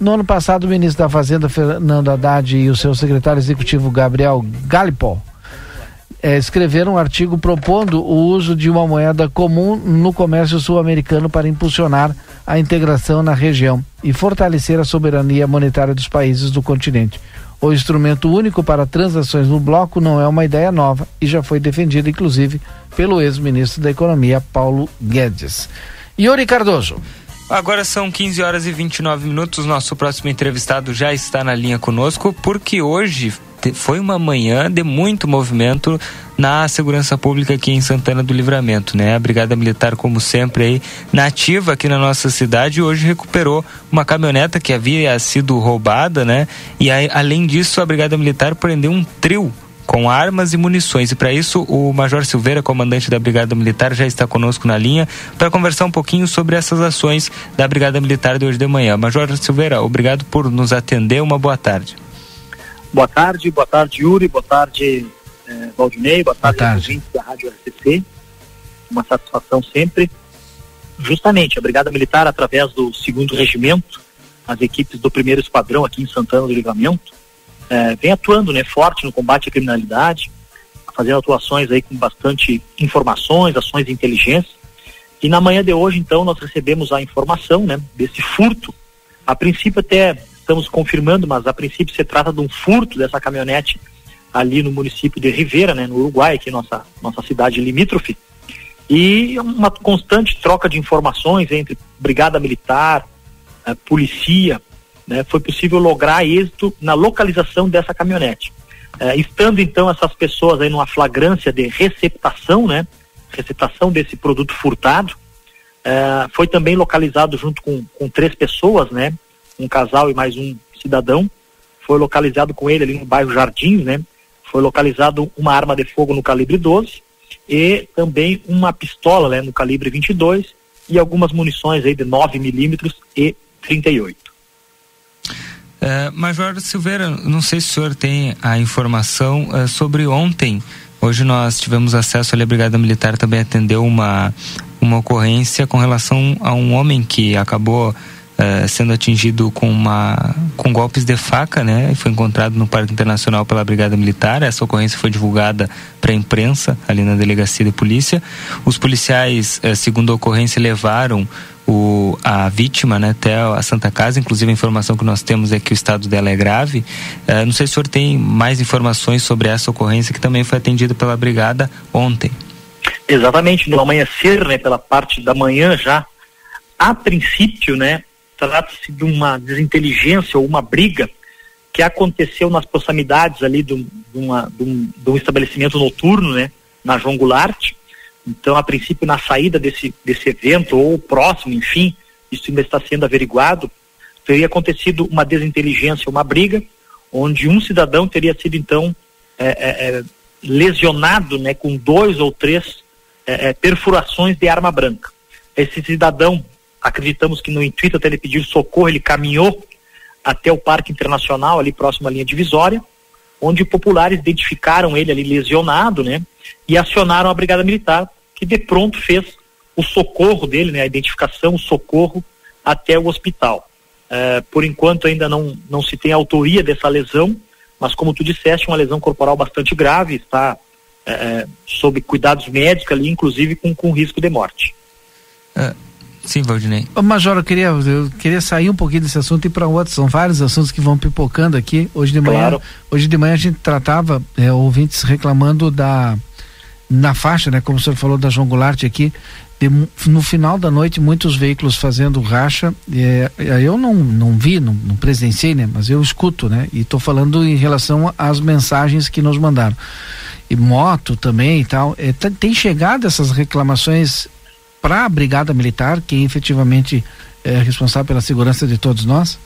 B: No ano passado, o ministro da Fazenda, Fernando Haddad, e o seu secretário executivo, Gabriel Galipol, eh, escreveram um artigo propondo o uso de uma moeda comum no comércio sul-americano para impulsionar a integração na região e fortalecer a soberania monetária dos países do continente. O instrumento único para transações no bloco não é uma ideia nova e já foi defendido, inclusive, pelo ex-ministro da Economia, Paulo Guedes. Yuri Cardoso.
C: Agora são 15 horas e 29 minutos. Nosso próximo entrevistado já está na linha conosco, porque hoje foi uma manhã de muito movimento na segurança pública aqui em Santana do Livramento, né? A Brigada Militar, como sempre, aí, nativa aqui na nossa cidade, hoje recuperou uma caminhoneta que havia sido roubada, né? E aí, além disso, a Brigada Militar prendeu um trio com armas e munições. E para isso, o Major Silveira, comandante da Brigada Militar, já está conosco na linha para conversar um pouquinho sobre essas ações da Brigada Militar de hoje de manhã. Major Silveira, obrigado por nos atender. Uma boa tarde.
Q: Boa tarde, boa tarde, Yuri, boa tarde, eh, Valdinei, boa tarde, boa tarde. da Rádio RCC. Uma satisfação sempre. Justamente, a Brigada Militar, através do segundo regimento, as equipes do primeiro esquadrão aqui em Santana do Livramento, é, vem atuando né, forte no combate à criminalidade, fazendo atuações aí com bastante informações, ações de inteligência. E na manhã de hoje, então, nós recebemos a informação né, desse furto. A princípio até estamos confirmando, mas a princípio se trata de um furto dessa caminhonete ali no município de Rivera, né, no Uruguai, aqui nossa nossa cidade limítrofe. E uma constante troca de informações entre brigada militar, eh, polícia, né, foi possível lograr êxito na localização dessa caminhonete. É, estando então essas pessoas aí numa flagrância de receptação, né, receptação desse produto furtado, é, foi também localizado junto com, com três pessoas, né, um casal e mais um cidadão, foi localizado com ele ali no bairro Jardins, né, foi localizado uma arma de fogo no calibre 12 e também uma pistola, né, no calibre 22 e algumas munições aí de 9 milímetros e 38.
C: Uh, Major Silveira, não sei se o senhor tem a informação uh, sobre ontem. Hoje nós tivemos acesso ali, a Brigada Militar também atendeu uma, uma ocorrência com relação a um homem que acabou uh, sendo atingido com, uma, com golpes de faca, né? Foi encontrado no Parque Internacional pela Brigada Militar. Essa ocorrência foi divulgada para a imprensa ali na delegacia de polícia. Os policiais, segundo a ocorrência, levaram o, a vítima né, até a Santa Casa. Inclusive, a informação que nós temos é que o estado dela é grave. Uh, não sei se o senhor tem mais informações sobre essa ocorrência que também foi atendida pela Brigada ontem.
Q: Exatamente, no amanhecer, né, pela parte da manhã já. A princípio, né, trata-se de uma desinteligência ou uma briga que aconteceu nas proximidades ali de um, uma, de um, de um estabelecimento noturno, né, na João Goulart. Então, a princípio, na saída desse, desse evento ou próximo, enfim, isso ainda está sendo averiguado, teria acontecido uma desinteligência, uma briga, onde um cidadão teria sido então é, é, é lesionado, né, com dois ou três é, é, perfurações de arma branca. Esse cidadão, acreditamos que no intuito até ele pedir socorro, ele caminhou até o Parque Internacional, ali próximo à linha divisória, onde populares identificaram ele ali lesionado, né, e acionaram a Brigada Militar, que de pronto fez o socorro dele, né, a identificação, o socorro até o hospital. É, por enquanto ainda não, não se tem autoria dessa lesão, mas como tu disseste, uma lesão corporal bastante grave, está é sob cuidados médicos ali, inclusive com, com risco de morte.
C: É, sim, Valdinei.
B: Ô, Major, eu queria, eu queria sair um pouquinho desse assunto e para outros. São vários assuntos que vão pipocando aqui. Hoje de manhã, claro. hoje de manhã a gente tratava é, ouvintes reclamando da na faixa, né? Como senhor falou da João Goulart aqui, de, no final da noite muitos veículos fazendo racha. É, eu não, não vi, não, não presenciei né mas eu escuto né e estou falando em relação às mensagens que nos mandaram. E moto também e tal. É, tem chegado essas reclamações para a brigada militar que efetivamente é responsável pela segurança de todos nós?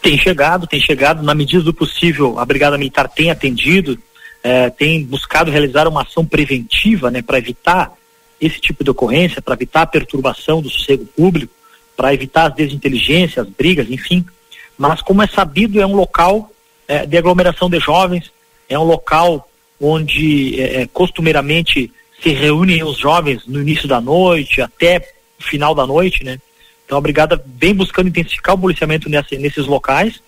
Q: Tem chegado tem chegado. Na medida do possível a brigada militar tem atendido é, tem buscado realizar uma ação preventiva né para evitar esse tipo de ocorrência, para evitar a perturbação do sossego público, para evitar as desinteligências, as brigas, enfim. Mas, como é sabido, é um local é, de aglomeração de jovens, é um local onde é, é, costumeiramente se reúnem os jovens no início da noite até o final da noite, né? Então a brigada vem buscando intensificar o policiamento nessa, nesses locais.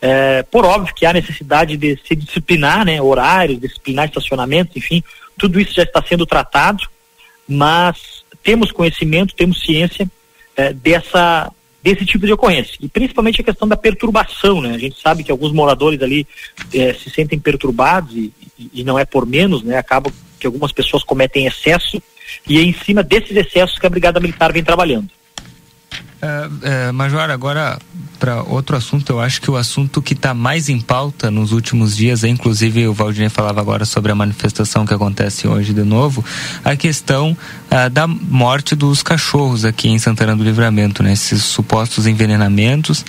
Q: É, por óbvio que há necessidade de se disciplinar, né? Horários, disciplinar estacionamentos, enfim, tudo isso já está sendo tratado mas temos conhecimento, temos ciência é, dessa desse tipo de ocorrência e principalmente a questão da perturbação, né? A gente sabe que alguns moradores ali é, se sentem perturbados e, e, e, não é por menos, né? Acaba que algumas pessoas cometem excesso e é em cima desses excessos que a Brigada Militar vem trabalhando.
C: É, é, Major, agora para outro assunto, eu acho que o assunto que está mais em pauta nos últimos dias, é, inclusive o Valdinei falava agora sobre a manifestação que acontece hoje de novo, a questão da morte dos cachorros aqui em Santana do Livramento, né? Esses supostos envenenamentos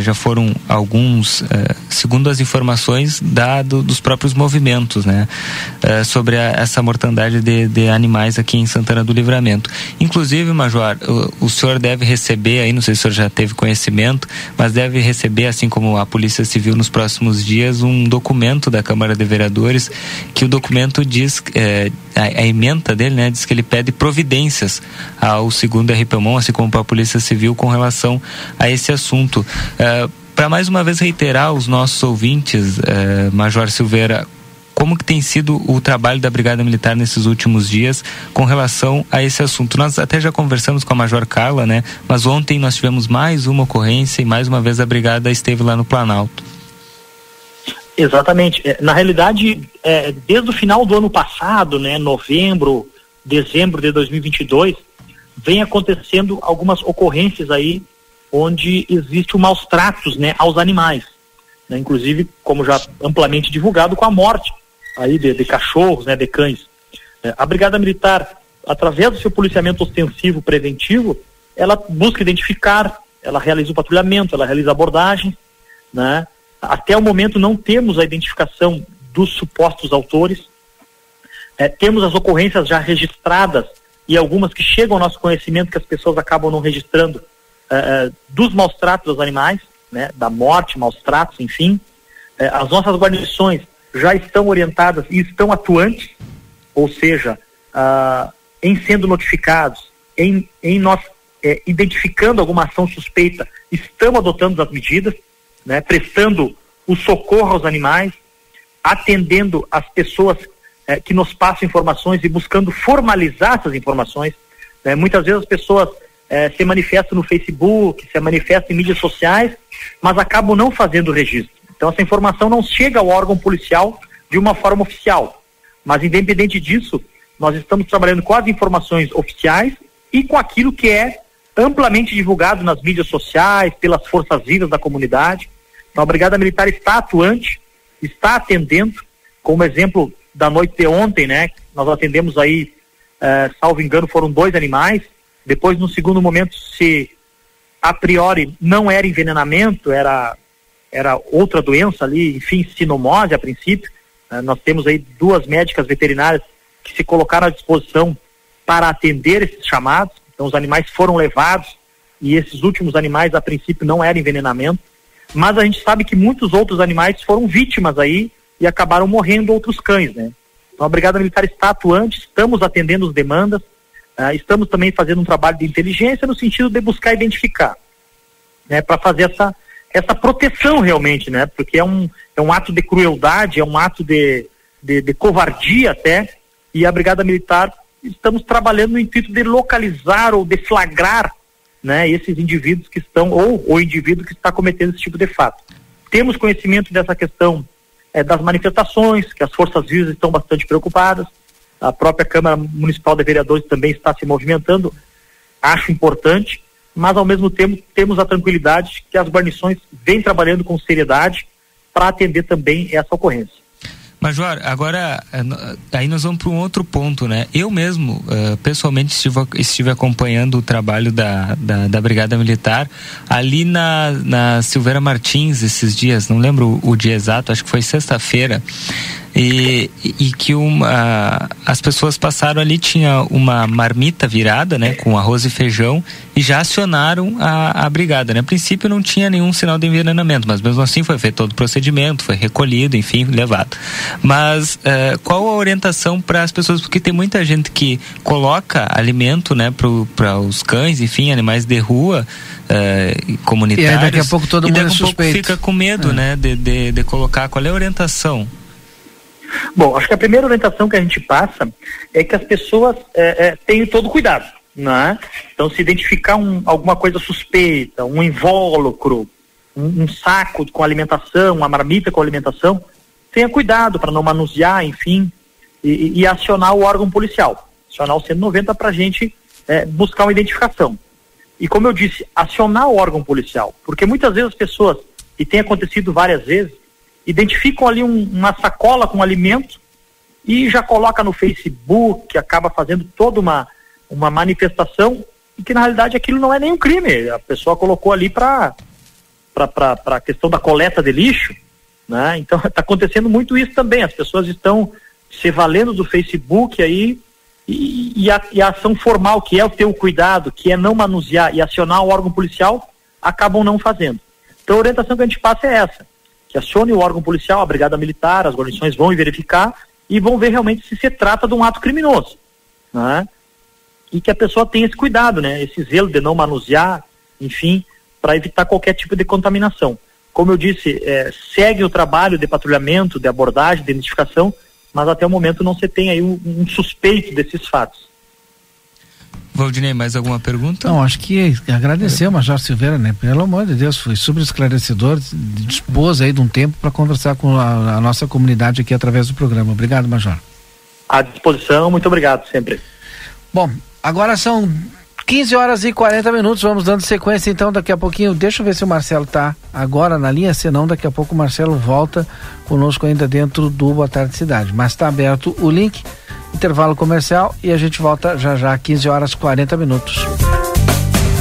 C: já foram alguns, eh, segundo as informações da, do, dos próprios movimentos, né, eh, sobre a, essa mortandade de, de, animais aqui em Santana do Livramento. Inclusive, Major, o, o, senhor deve receber aí, não sei se o senhor já teve conhecimento, mas deve receber, assim como a Polícia Civil nos próximos dias, um documento da Câmara de Vereadores que o documento diz, a, a emenda dele, né, diz que ele pede providências ao segundo RPMON, assim como para a Polícia Civil, com relação a esse assunto. É, Para mais uma vez reiterar os nossos ouvintes, é, Major Silveira, como que tem sido o trabalho da Brigada Militar nesses últimos dias com relação a esse assunto. Nós até já conversamos com a Major Carla, né? Mas ontem nós tivemos mais uma ocorrência e mais uma vez a Brigada esteve lá no Planalto.
Q: Exatamente. É, na realidade, é, desde o final do ano passado, né, novembro, dezembro de 2022, vem acontecendo algumas ocorrências aí onde existe o maus tratos né, aos animais. Né, inclusive, como já amplamente divulgado, com a morte aí de, de cachorros, né, de cães. É, a Brigada Militar, através do seu policiamento ostensivo preventivo, ela busca identificar, ela realiza o patrulhamento, ela realiza abordagem, né? Até o momento não temos a identificação dos supostos autores, é, temos as ocorrências já registradas e algumas que chegam ao nosso conhecimento que as pessoas acabam não registrando, uh, dos maus tratos aos animais, né, da morte, maus tratos, enfim. Uh, as nossas guarnições já estão orientadas e estão atuantes, ou seja, uh, em sendo notificados, em, em nós identificando alguma ação suspeita, estamos adotando as medidas, né, prestando o socorro aos animais, atendendo as pessoas que nos passam informações e buscando formalizar essas informações. Né. Muitas vezes as pessoas é, se manifesta no Facebook, se manifesta em mídias sociais, mas acabam não fazendo o registro. Então essa informação não chega ao órgão policial de uma forma oficial. Mas independente disso, nós estamos trabalhando com as informações oficiais e com aquilo que é amplamente divulgado nas mídias sociais, pelas forças vivas da comunidade. Então a Brigada Militar está atuante, está atendendo, como exemplo da noite de ontem, né? Nós atendemos aí, eh, salvo engano, foram dois animais. Depois, no segundo momento, se a priori não era envenenamento, era, era outra doença ali, enfim, sinomose a princípio. Eh, nós temos aí duas médicas veterinárias que se colocaram à disposição para atender esses chamados. Então, os animais foram levados e esses últimos animais, a princípio, não era envenenamento. Mas a gente sabe que muitos outros animais foram vítimas aí e acabaram morrendo outros cães, né? Então, a Brigada Militar está atuante, estamos atendendo as demandas, uh, estamos também fazendo um trabalho de inteligência no sentido de buscar identificar, né? Para fazer essa, essa proteção realmente, né? Porque é um, é um ato de crueldade, é um ato de, de, de covardia até, e a Brigada Militar estamos trabalhando no intuito de localizar ou deflagrar né, esses indivíduos que estão, ou o indivíduo que está cometendo esse tipo de fato. Temos conhecimento dessa questão é, das manifestações, que as forças vivas estão bastante preocupadas, a própria Câmara Municipal de Vereadores também está se movimentando, acho importante, mas ao mesmo tempo temos a tranquilidade que as guarnições vêm trabalhando com seriedade para atender também essa ocorrência.
C: Major, agora eh, aí nós vamos para um outro ponto, né? Eu mesmo, uh, pessoalmente, estive, estive acompanhando o trabalho da, da, da, Brigada Militar ali na, na Silveira Martins esses dias, não lembro o dia exato, acho que foi sexta-feira e, e que uma, as pessoas passaram ali, tinha uma marmita virada, né, com arroz e feijão, e já acionaram a, a brigada, né? A princípio não tinha nenhum sinal de envenenamento, mas mesmo assim foi feito todo o procedimento, foi recolhido, enfim, levado. Mas uh, qual a orientação para as pessoas? Porque tem muita gente que coloca alimento, né, para os cães, enfim, animais de rua, uh, comunitários.
B: E daqui a pouco todo
C: mundo
B: é
C: suspeito. fica com medo, é. né, de, de, de colocar. Qual é a orientação?
Q: Bom, acho que a primeira orientação que a gente passa é que as pessoas é, é, tenham todo cuidado. Né? Então, se identificar um, alguma coisa suspeita, um invólucro, um, um, saco com alimentação, uma marmita com alimentação, tenha cuidado para não manusear, enfim, e, e, acionar o órgão policial. Acionar o 190 para a gente é, buscar uma identificação. E como eu disse, acionar o órgão policial, porque muitas vezes as pessoas, e tem acontecido várias vezes, identificam ali um, uma sacola com alimento e já coloca no Facebook, acaba fazendo toda uma, uma manifestação e que na realidade aquilo não é nenhum crime. A pessoa colocou ali para a questão da coleta de lixo, né? Então está acontecendo muito isso também. As pessoas estão se valendo do Facebook aí e, e, a, e, a, ação formal, que é o ter o cuidado, que é não manusear e acionar o órgão policial, acabam não fazendo. Então a orientação que a gente passa é essa que acione o órgão policial, a brigada militar, as guarnições vão verificar e vão ver realmente se se trata de um ato criminoso, né? E que a pessoa tenha esse cuidado, né? Esse zelo de não manusear, enfim, para evitar qualquer tipo de contaminação. Como eu disse, é, segue o trabalho de patrulhamento, de abordagem, de identificação, mas até o momento não se tem aí um, um suspeito desses fatos.
C: Valdinei, mais alguma pergunta?
B: Não, acho que agradecer ao Major Silveira, né? Pelo amor de Deus, foi super esclarecedor, dispôs aí de um tempo para conversar com a, a, nossa comunidade aqui através do programa. Obrigado, Major.
Q: À disposição, muito obrigado sempre.
B: Bom, agora são 15 horas e 40 minutos, vamos dando sequência então daqui a pouquinho. Deixa eu ver se o Marcelo tá agora na linha, senão daqui a pouco o Marcelo volta conosco ainda dentro do Boa Tarde Cidade. Mas está aberto o link intervalo comercial e a gente volta já já 15 horas 40 minutos.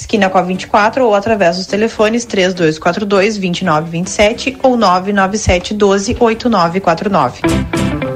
L: esquina com a 24 ou através dos telefones 3242 2927 ou 997 12 8949.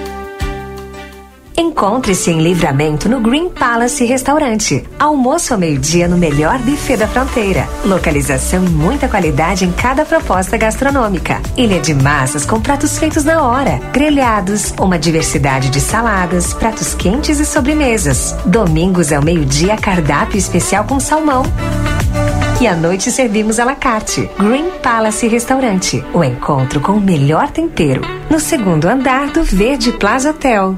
F: Encontre-se em Livramento no Green Palace Restaurante. Almoço ao meio-dia no melhor buffet da fronteira. Localização e muita qualidade em cada proposta gastronômica. Ilha de massas com pratos feitos na hora, grelhados, uma diversidade de saladas, pratos quentes e sobremesas. Domingos ao meio-dia cardápio especial com salmão. E à noite servimos à la carte. Green Palace Restaurante. O encontro com o melhor tempero. No segundo andar do Verde Plaza Hotel.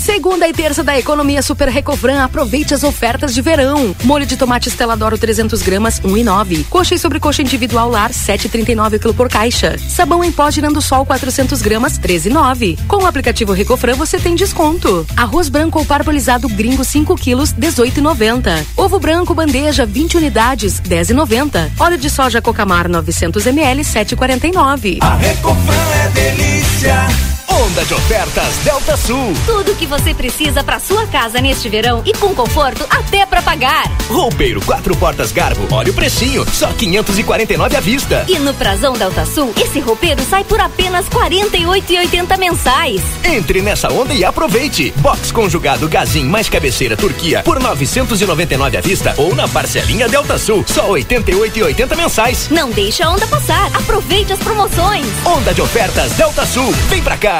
R: Segunda e terça da Economia Super Recofran, aproveite as ofertas de verão. Molho de tomate Esteladoro 300 gramas, 1,9. Coxa e sobrecoxa individual lar, 7,39 kg por caixa. Sabão em pó girando sol 400 gramas, 13,9. Com o aplicativo Recofran você tem desconto. Arroz branco ou parbolizado gringo 5 quilos, 18,90. Ovo branco bandeja 20 unidades, 10,90. Óleo de soja Cocamar 900 ml, 7,49.
S: A Recofran é delícia.
T: Onda de ofertas Delta Sul.
U: Tudo que você precisa para sua casa neste verão e com conforto até para pagar.
T: Roupeiro quatro portas Garbo. Olha o precinho, só 549 à vista.
U: E no Prazão Delta Sul, esse roupeiro sai por apenas 48,80 mensais.
T: Entre nessa onda e aproveite. Box conjugado Gazin mais cabeceira Turquia por 999 à vista ou na parcelinha Delta Sul, só 88,80 mensais.
U: Não deixa a onda passar. Aproveite as promoções.
T: Onda de ofertas Delta Sul. Vem pra cá.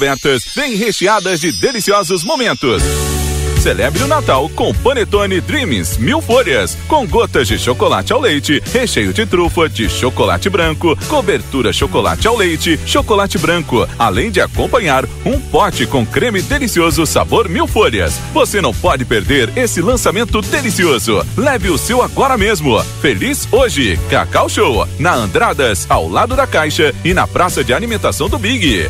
V: vêm recheadas de deliciosos momentos. Celebre o Natal com Panetone Dreams mil folhas, com gotas de chocolate ao leite, recheio de trufa de chocolate branco, cobertura chocolate ao leite, chocolate branco, além de acompanhar um pote com creme delicioso sabor mil folhas. Você não pode perder esse lançamento delicioso. Leve o seu agora mesmo. Feliz hoje, Cacau Show, na Andradas, ao lado da Caixa e na Praça de Alimentação do Big.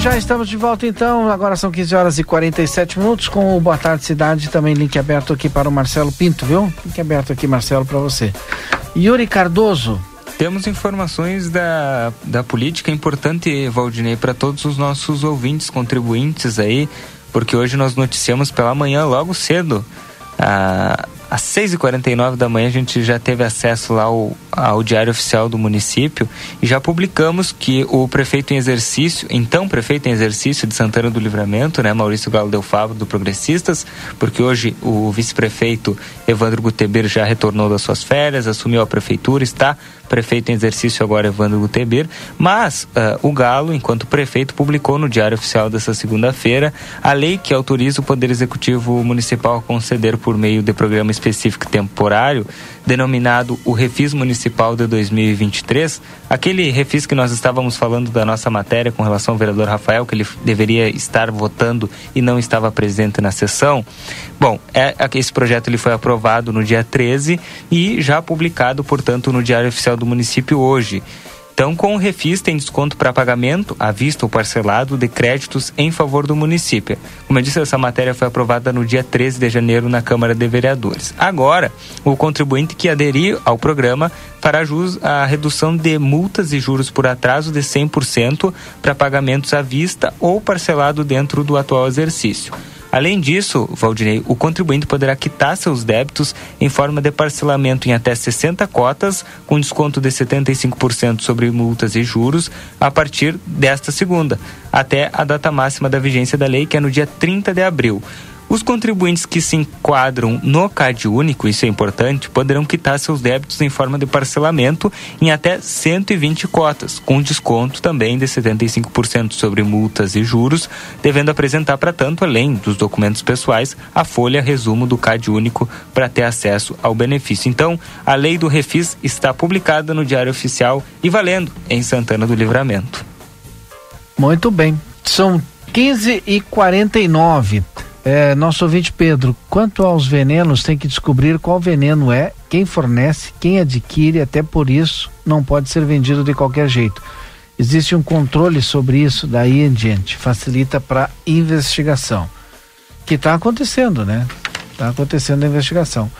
B: Já estamos de volta então. Agora são 15 horas e 47 minutos com o Boa Tarde Cidade. Também link aberto aqui para o Marcelo Pinto, viu? Link aberto aqui, Marcelo, para você. Yuri Cardoso.
C: Temos informações da, da política importante, Valdinei, para todos os nossos ouvintes, contribuintes aí, porque hoje nós noticiamos pela manhã, logo cedo, a às 6h49 da manhã a gente já teve acesso lá ao, ao Diário Oficial do município e já publicamos que o prefeito em exercício, então prefeito em exercício de Santana do Livramento, né, Maurício Galo Del Favo, do Progressistas, porque hoje o vice-prefeito Evandro Guteber já retornou das suas férias, assumiu a prefeitura, está prefeito em exercício agora Evandro Guteber, mas uh, o Galo, enquanto prefeito, publicou no Diário Oficial dessa segunda-feira a lei que autoriza o Poder Executivo Municipal a conceder por meio de programa específico temporário, denominado o Refis Municipal de 2023, aquele refis que nós estávamos falando da nossa matéria com relação ao vereador Rafael, que ele deveria estar votando e não estava presente na sessão. Bom, é, esse projeto ele foi aprovado no dia 13 e já publicado, portanto, no Diário Oficial do município hoje. Então, com o Refis tem desconto para pagamento, à vista ou parcelado, de créditos em favor do município. Como eu disse, essa matéria foi aprovada no dia 13 de janeiro na Câmara de Vereadores. Agora, o contribuinte que aderir ao programa fará jus à redução de multas e juros por atraso de 100% para pagamentos à vista ou parcelado dentro do atual exercício. Além disso, Valdinei, o contribuinte poderá quitar seus débitos em forma de parcelamento em até 60 cotas, com desconto de 75% sobre multas e juros, a partir desta segunda, até a data máxima da vigência da lei, que é no dia 30 de abril. Os contribuintes que se enquadram no CAD único, isso é importante, poderão quitar seus débitos em forma de parcelamento em até 120 cotas, com desconto também de 75% sobre multas e juros, devendo apresentar, para tanto, além dos documentos pessoais, a folha resumo do CAD único para ter acesso ao benefício. Então, a lei do Refis está publicada no Diário Oficial e valendo em Santana do Livramento.
B: Muito bem. São 15 e 49 é, nosso ouvinte Pedro, quanto aos venenos, tem que descobrir qual veneno é, quem fornece, quem adquire, até por isso não pode ser vendido de qualquer jeito. Existe um controle sobre isso daí em diante, facilita para investigação. Que está acontecendo, né? Está acontecendo a investigação.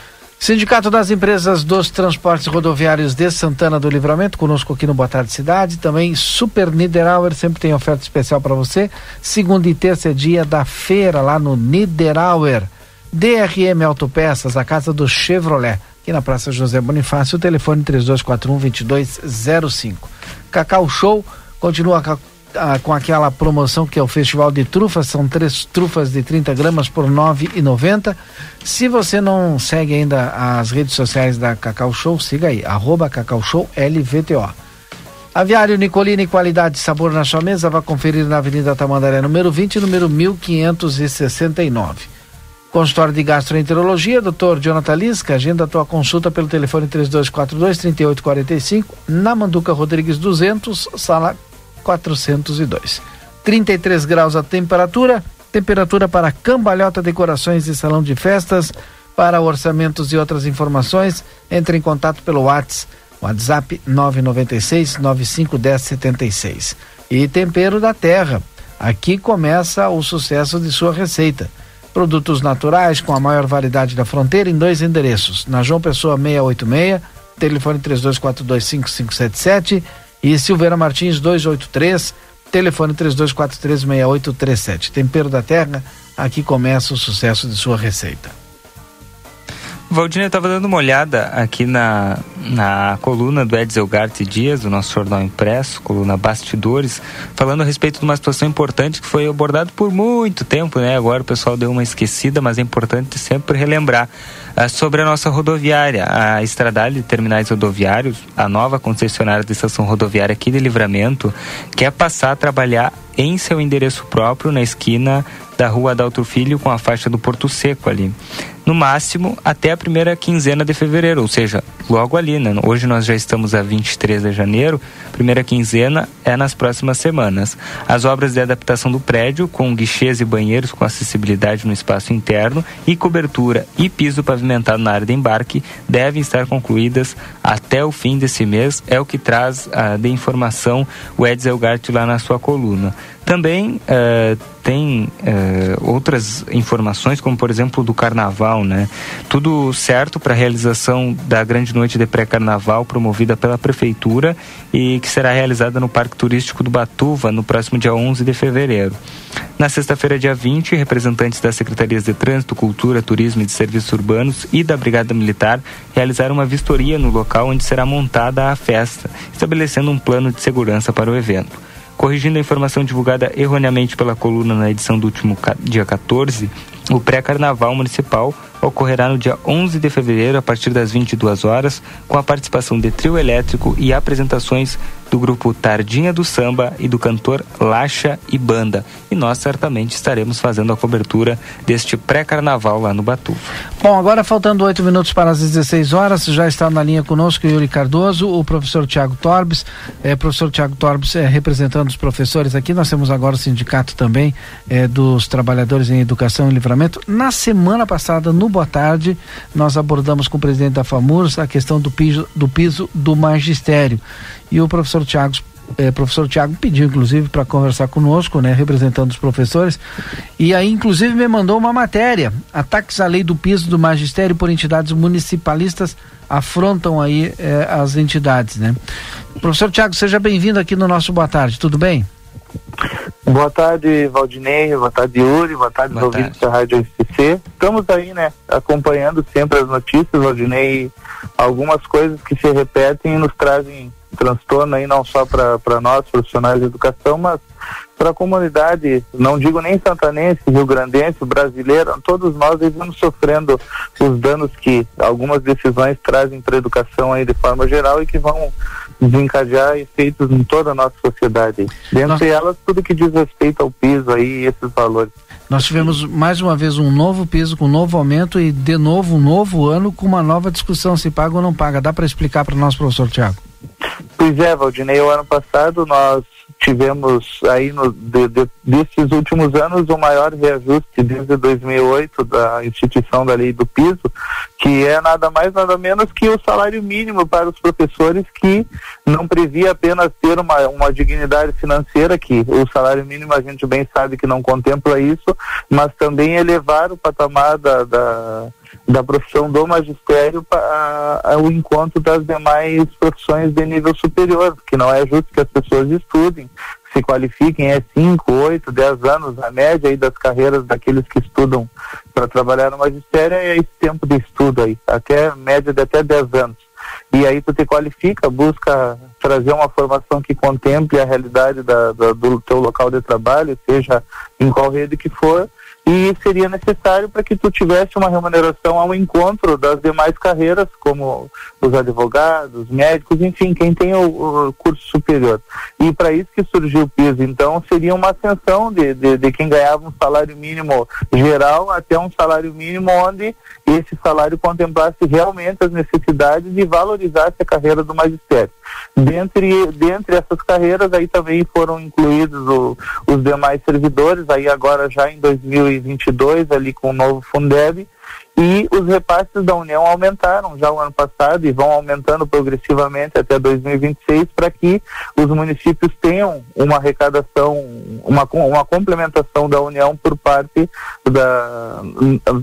B: Sindicato das Empresas dos Transportes Rodoviários de Santana do Livramento, conosco aqui no Boa Tarde Cidade. Também Super Niederauer, sempre tem oferta especial para você. Segunda e terça é dia da feira lá no Niederauer. DRM Autopeças, a casa do Chevrolet, aqui na Praça José Bonifácio. O telefone 3241-2205. Cacau Show continua ah, com aquela promoção que é o Festival de Trufas, são três trufas de 30 gramas por R$ 9,90. Se você não segue ainda as redes sociais da Cacau Show, siga aí, arroba Cacau Show LVTO. Aviário Nicolini, qualidade e sabor na sua mesa, vá conferir na Avenida Tamandaré, número 20, número 1569. Consultório de Gastroenterologia, Dr. Jonathan Lisca, agenda a tua consulta pelo telefone 3242-3845, na Manduca Rodrigues 200, sala 402. 33 graus a temperatura, temperatura para cambalhota, decorações e salão de festas. Para orçamentos e outras informações, entre em contato pelo WhatsApp, WhatsApp 996 9510 76. E Tempero da Terra. Aqui começa o sucesso de sua receita. Produtos naturais com a maior variedade da fronteira em dois endereços. Na João Pessoa 686, telefone 32425577 e Silveira Martins 283, telefone 32436837. Tempero da Terra, aqui começa o sucesso de sua receita.
C: Valdinei, eu estava dando uma olhada aqui na, na coluna do Edsel Garte Dias, do nosso jornal impresso, coluna Bastidores, falando a respeito de uma situação importante que foi abordada por muito tempo, né? Agora o pessoal deu uma esquecida, mas é importante sempre relembrar uh, sobre a nossa rodoviária, a Estradale de Terminais Rodoviários, a nova concessionária da estação rodoviária aqui de Livramento, quer passar a trabalhar em seu endereço próprio na esquina da rua Adalto Filho com a faixa do Porto Seco ali. No máximo até a primeira quinzena de fevereiro, ou seja, logo ali, né? Hoje nós já estamos a 23 de janeiro, primeira quinzena é nas próximas semanas. As obras de adaptação do prédio, com guichês e banheiros com acessibilidade no espaço interno e cobertura e piso pavimentado na área de embarque, devem estar concluídas até o fim desse mês, é o que traz uh, de informação o Ed Zelgart lá na sua coluna. Também uh, tem uh, outras informações, como por exemplo do carnaval, né? Tudo certo para a realização da grande noite de pré-carnaval promovida pela prefeitura e que será realizada no Parque Turístico do Batuva no próximo dia 11 de fevereiro. Na sexta-feira, dia 20, representantes das Secretarias de Trânsito, Cultura, Turismo e de Serviços Urbanos e da Brigada Militar realizaram uma vistoria no local onde será montada a festa, estabelecendo um plano de segurança para o evento. Corrigindo a informação divulgada erroneamente pela coluna na edição do último dia 14, o pré-carnaval municipal ocorrerá no dia 11 de fevereiro, a partir das 22 horas, com a participação de trio elétrico e apresentações do grupo Tardinha do Samba e do cantor Lacha e Banda. E nós certamente estaremos fazendo a cobertura deste pré-carnaval lá no Batu.
B: Bom, agora faltando oito minutos para as 16 horas, já está na linha conosco o Yuri Cardoso, o professor Tiago Torbes. É, professor Tiago Torbes é, representando os professores aqui. Nós temos agora o sindicato também é, dos trabalhadores em educação e livramento. Na semana passada, no Boa Tarde, nós abordamos com o presidente da FAMURS a questão do piso do, piso do magistério. E o professor Tiago eh, professor Tiago pediu inclusive para conversar conosco, né, representando os professores, e aí inclusive me mandou uma matéria. Ataques à lei do piso do magistério por entidades municipalistas afrontam aí eh, as entidades, né? Professor Tiago, seja bem-vindo aqui no nosso Boa Tarde, tudo bem?
W: Boa tarde, Valdinei, boa tarde, Yuri, boa tarde, boa ouvintes da Rádio SPC. Estamos aí, né, acompanhando sempre as notícias, Valdinei, algumas coisas que se repetem e nos trazem transtorno aí não só para nós profissionais de educação, mas para a comunidade, não digo nem santanense, rio-grandense, brasileira, todos nós vivemos sofrendo os danos que algumas decisões trazem para a educação aí de forma geral e que vão desencadear efeitos em toda a nossa sociedade. Dentre elas, tudo que diz respeito ao piso aí, esses valores.
B: Nós tivemos mais uma vez um novo piso com um novo aumento e de novo um novo ano com uma nova discussão se paga ou não paga. Dá para explicar para nós, professor Tiago?
W: Pois é, Valdinei, o ano passado nós tivemos aí no, de, de, desses últimos anos o maior reajuste desde 2008 da instituição da lei do piso, que é nada mais nada menos que o salário mínimo para os professores que não previa apenas ter uma, uma dignidade financeira, que o salário mínimo a gente bem sabe que não contempla isso, mas também elevar o patamar da, da da profissão do magistério para o encontro das demais profissões de nível superior, que não é justo que as pessoas estudem, se qualifiquem, é 5, 8, 10 anos, a média aí das carreiras daqueles que estudam para trabalhar no magistério é esse tempo de estudo aí, até média de até 10 anos. E aí tu te qualifica, busca trazer uma formação que contemple a realidade da, da, do teu local de trabalho, seja em qual rede que for, e seria necessário para que tu tivesse uma remuneração ao encontro das demais carreiras, como os advogados, médicos, enfim, quem tem o, o curso superior. E para isso que surgiu o piso. Então, seria uma ascensão de, de, de, quem ganhava um salário mínimo geral até um salário mínimo onde esse salário contemplasse realmente as necessidades e valorizasse a carreira do magistério. Dentre, dentre essas carreiras, aí também foram incluídos o, os demais servidores, aí agora já em 2022, ali com o novo Fundeb, e os repasses da União aumentaram já o ano passado e vão aumentando progressivamente até 2026 para que os municípios tenham uma arrecadação, uma, uma complementação da União por parte da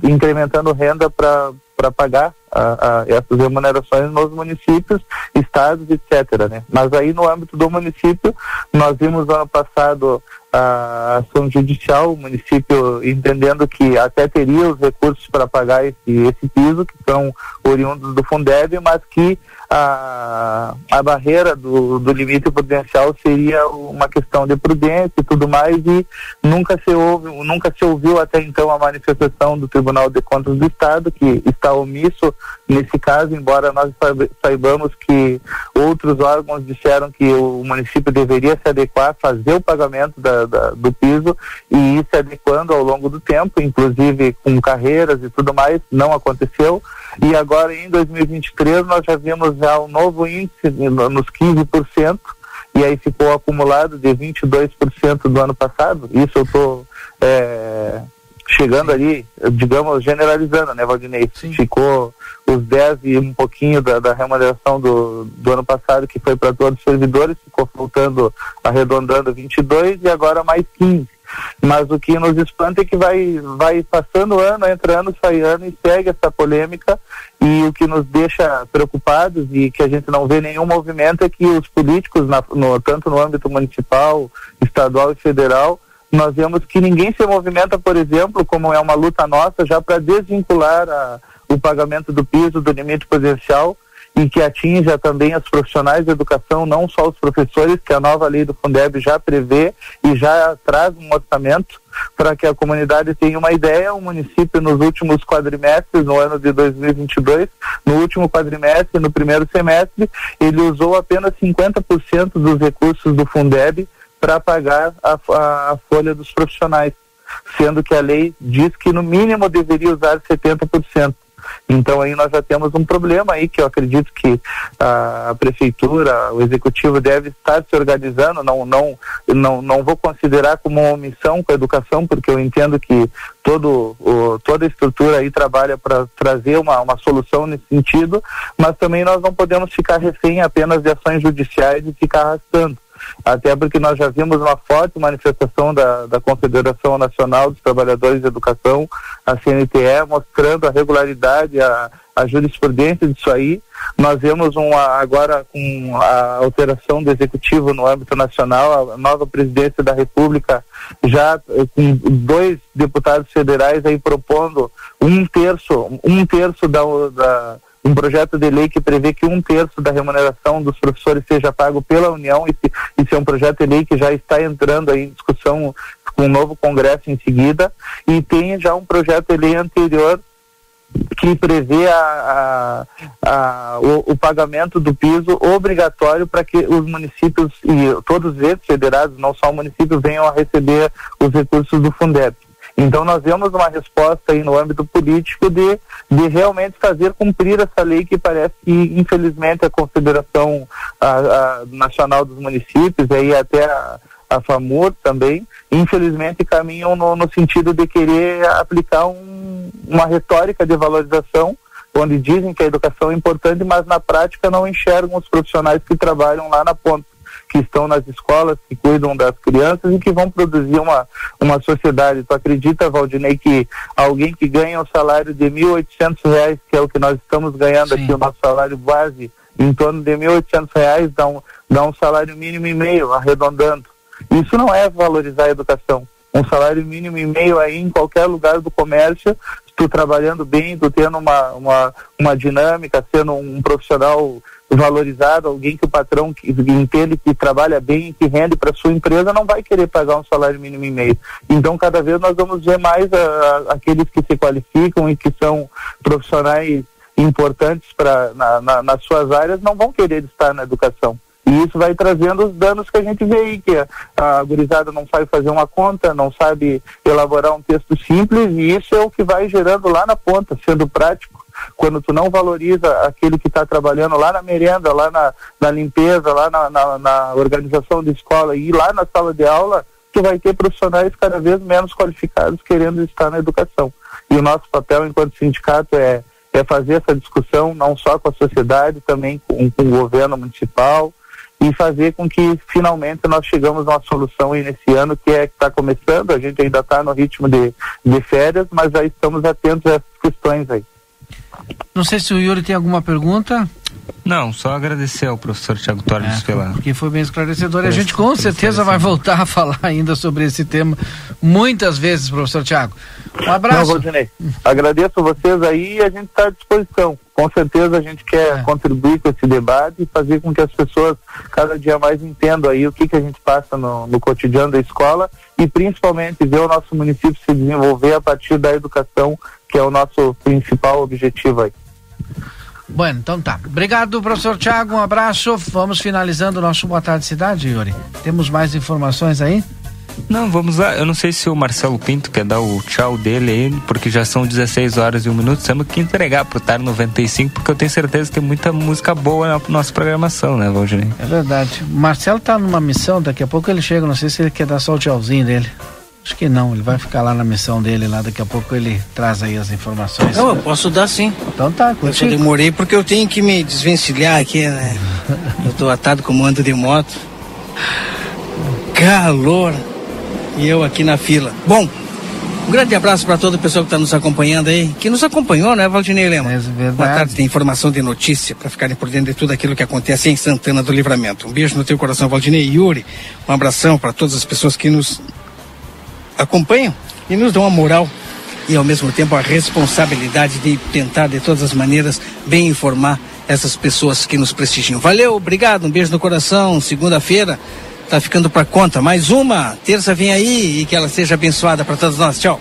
W: incrementando renda para para pagar a, a, essas remunerações nos municípios, estados, etc. Né? Mas aí no âmbito do município, nós vimos ano passado a ação judicial, o município entendendo que até teria os recursos para pagar esse, esse piso, que são oriundos do Fundeb, mas que a, a barreira do, do limite prudencial seria uma questão de prudência e tudo mais, e nunca se, ouve, nunca se ouviu até então a manifestação do Tribunal de Contas do Estado, que está omisso nesse caso, embora nós saibamos que outros órgãos disseram que o município deveria se adequar, fazer o pagamento da, da, do piso e ir se adequando ao longo do tempo, inclusive com carreiras e tudo mais, não aconteceu. E agora em 2023 nós já vimos já um novo índice nos 15%, e aí ficou acumulado de 22% do ano passado. Isso eu estou é, chegando ali, digamos, generalizando, né, Valdinei? Sim. Ficou os 10 e um pouquinho da, da remuneração do, do ano passado, que foi para todos os servidores, ficou faltando, arredondando 22 e agora mais 15. Mas o que nos espanta é que vai, vai passando ano, entra ano, sai ano e segue essa polêmica. E o que nos deixa preocupados e que a gente não vê nenhum movimento é que os políticos, na, no, tanto no âmbito municipal, estadual e federal, nós vemos que ninguém se movimenta, por exemplo, como é uma luta nossa, já para desvincular a, o pagamento do piso do limite potencial e que atinja também os profissionais da educação, não só os professores, que a nova lei do Fundeb já prevê e já traz um orçamento para que a comunidade tenha uma ideia. O município, nos últimos quadrimestres, no ano de 2022, no último quadrimestre, no primeiro semestre, ele usou apenas 50% dos recursos do Fundeb para pagar a, a, a folha dos profissionais, sendo que a lei diz que no mínimo deveria usar 70%. Então aí nós já temos um problema aí que eu acredito que a, prefeitura, o executivo deve estar se organizando, não, não, não, não vou considerar como uma omissão com a educação, porque eu entendo que todo, o, toda a estrutura aí trabalha para trazer uma, uma solução nesse sentido, mas também nós não podemos ficar refém apenas de ações judiciais e ficar arrastando até porque nós já vimos uma forte manifestação da, da Confederação Nacional dos Trabalhadores de Educação, a CNTE, mostrando a regularidade, a, a jurisprudência disso aí. Nós vemos uma, agora com a alteração do executivo no âmbito nacional, a nova presidência da República já eh, com dois deputados federais aí propondo um terço, um terço da, da um projeto de lei que prevê que um terço da remuneração dos professores seja pago pela União. Esse, esse é um projeto de lei que já está entrando em discussão com o novo Congresso em seguida. E tem já um projeto de lei anterior que prevê a, a, a, o, o, pagamento do piso obrigatório para que os municípios e todos eles federados, não só o município, venham a receber os recursos do Fundeb. Então nós vemos uma resposta aí no âmbito político de, de realmente fazer cumprir essa lei que parece que infelizmente a Confederação a, a Nacional dos Municípios, aí até a, a FAMUR também, infelizmente caminham no, no sentido de querer aplicar um, uma retórica de valorização onde dizem que a educação é importante, mas na prática não enxergam os profissionais que trabalham lá na ponta que estão nas escolas, que cuidam das crianças e que vão produzir uma, uma sociedade. Tu acredita, Valdinei, que alguém que ganha um salário de R$ 1.800, que é o que nós estamos ganhando Sim. aqui, o nosso salário base, em torno de R$ 1.800, dá um, dá um salário mínimo e meio, arredondando. Isso não é valorizar a educação. Um salário mínimo e meio aí em qualquer lugar do comércio, tu trabalhando bem, tu tendo uma, uma, uma dinâmica, sendo um profissional valorizado, alguém que o patrão entende que trabalha bem, que rende para sua empresa, não vai querer pagar um salário mínimo e meio. Então, cada vez nós vamos ver mais a, a, aqueles que se qualificam e que são profissionais importantes para na, na, nas suas áreas, não vão querer estar na educação. E isso vai trazendo os danos que a gente vê aí, que a, a gurizada não sabe fazer uma conta, não sabe elaborar um texto simples, e isso é o que vai gerando lá na ponta, sendo prático quando tu não valoriza aquele que está trabalhando lá na merenda, lá na, na limpeza, lá na, na, na, organização da escola e lá na sala de aula, tu vai ter profissionais cada vez menos qualificados querendo estar na educação. E o nosso papel enquanto sindicato é, é fazer essa discussão não só com a sociedade, também com, com o governo municipal, e fazer com que finalmente nós chegamos a uma solução nesse ano que é que está começando, a gente ainda está no ritmo de, de férias, mas já estamos atentos a essas questões aí.
B: Não sei se o Yuri tem alguma pergunta.
X: Não, só agradecer ao professor Tiago Torres é, pela.
B: Porque foi bem esclarecedor. E a gente com certeza vai voltar a falar ainda sobre esse tema muitas vezes, professor Tiago. Um abraço.
W: Não, Agradeço vocês aí e a gente está à disposição. Com certeza a gente quer é. contribuir com esse debate e fazer com que as pessoas cada dia mais entendam aí o que, que a gente passa no, no cotidiano da escola e principalmente ver o nosso município se desenvolver a partir da educação que é o nosso principal objetivo aí.
B: Bueno, então tá. Obrigado, professor Tiago. Um abraço. Vamos finalizando o nosso Boa Tarde Cidade, Yuri. Temos mais informações aí?
C: Não, vamos lá. Eu não sei se o Marcelo Pinto quer dar o tchau dele aí, porque já são 16 horas e um minuto. Temos que entregar pro TAR 95, porque eu tenho certeza que tem muita música boa na nossa programação, né, Valdinei?
B: É verdade. O Marcelo tá numa missão, daqui a pouco ele chega. Não sei se ele quer dar só o tchauzinho dele. Acho que não, ele vai ficar lá na missão dele, lá daqui a pouco ele traz aí as informações.
I: Não, eu posso dar sim.
B: Então tá,
I: Eu só demorei porque eu tenho que me desvencilhar aqui, né? Eu tô atado com mando de moto. Calor. E eu aqui na fila. Bom, um grande abraço para todo o pessoal que está nos acompanhando aí, que nos acompanhou, né, Valdinei Lema?
B: É verdade.
I: Boa tarde, tem informação de notícia para ficarem por dentro de tudo aquilo que acontece em Santana do Livramento. Um beijo no teu coração, Valdinei e Yuri. Um abração para todas as pessoas que nos acompanham e nos dão a moral e ao mesmo tempo a responsabilidade de tentar de todas as maneiras bem informar essas pessoas que nos prestigiam. Valeu, obrigado, um beijo no coração. Segunda-feira tá ficando para conta. Mais uma, terça vem aí e que ela seja abençoada para todos nós. Tchau.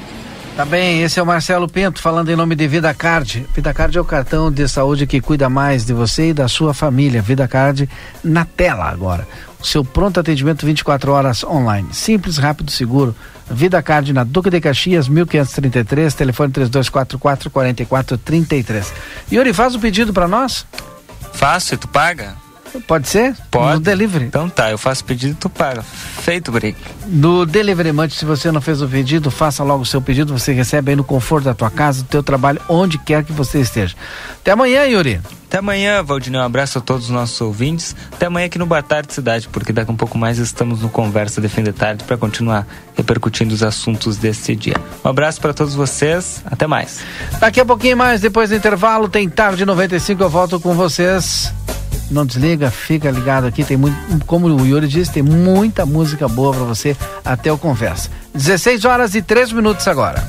B: Tá bem, esse é o Marcelo Pinto falando em nome de Vida Card. Vida Card é o cartão de saúde que cuida mais de você e da sua família. Vida Card na tela agora. O seu pronto atendimento 24 horas online. Simples, rápido, seguro. Vida Card na Duque de Caxias, 1533, telefone 3244 4433. Yuri, faz o um pedido para nós?
C: Fácil, tu paga?
B: Pode ser?
C: Pode.
B: No delivery.
C: Então tá, eu faço pedido e tu paga. Feito, Guri.
B: No Delivery Munch, se você não fez o pedido, faça logo o seu pedido, você recebe aí no conforto da tua casa, do teu trabalho, onde quer que você esteja. Até amanhã, Yuri.
C: Até amanhã, Valdinei. Um abraço a todos os nossos ouvintes. Até amanhã aqui no Boa Tarde Cidade, porque daqui a um pouco mais estamos no Conversa de Fim de Tarde para continuar repercutindo os assuntos desse dia. Um abraço para todos vocês. Até mais.
B: Daqui a pouquinho mais, depois do intervalo, tem Tarde 95, eu volto com vocês. Não desliga, fica ligado aqui. Tem muito, como o Yuri disse, tem muita música boa para você até o conversa. 16 horas e 3 minutos agora.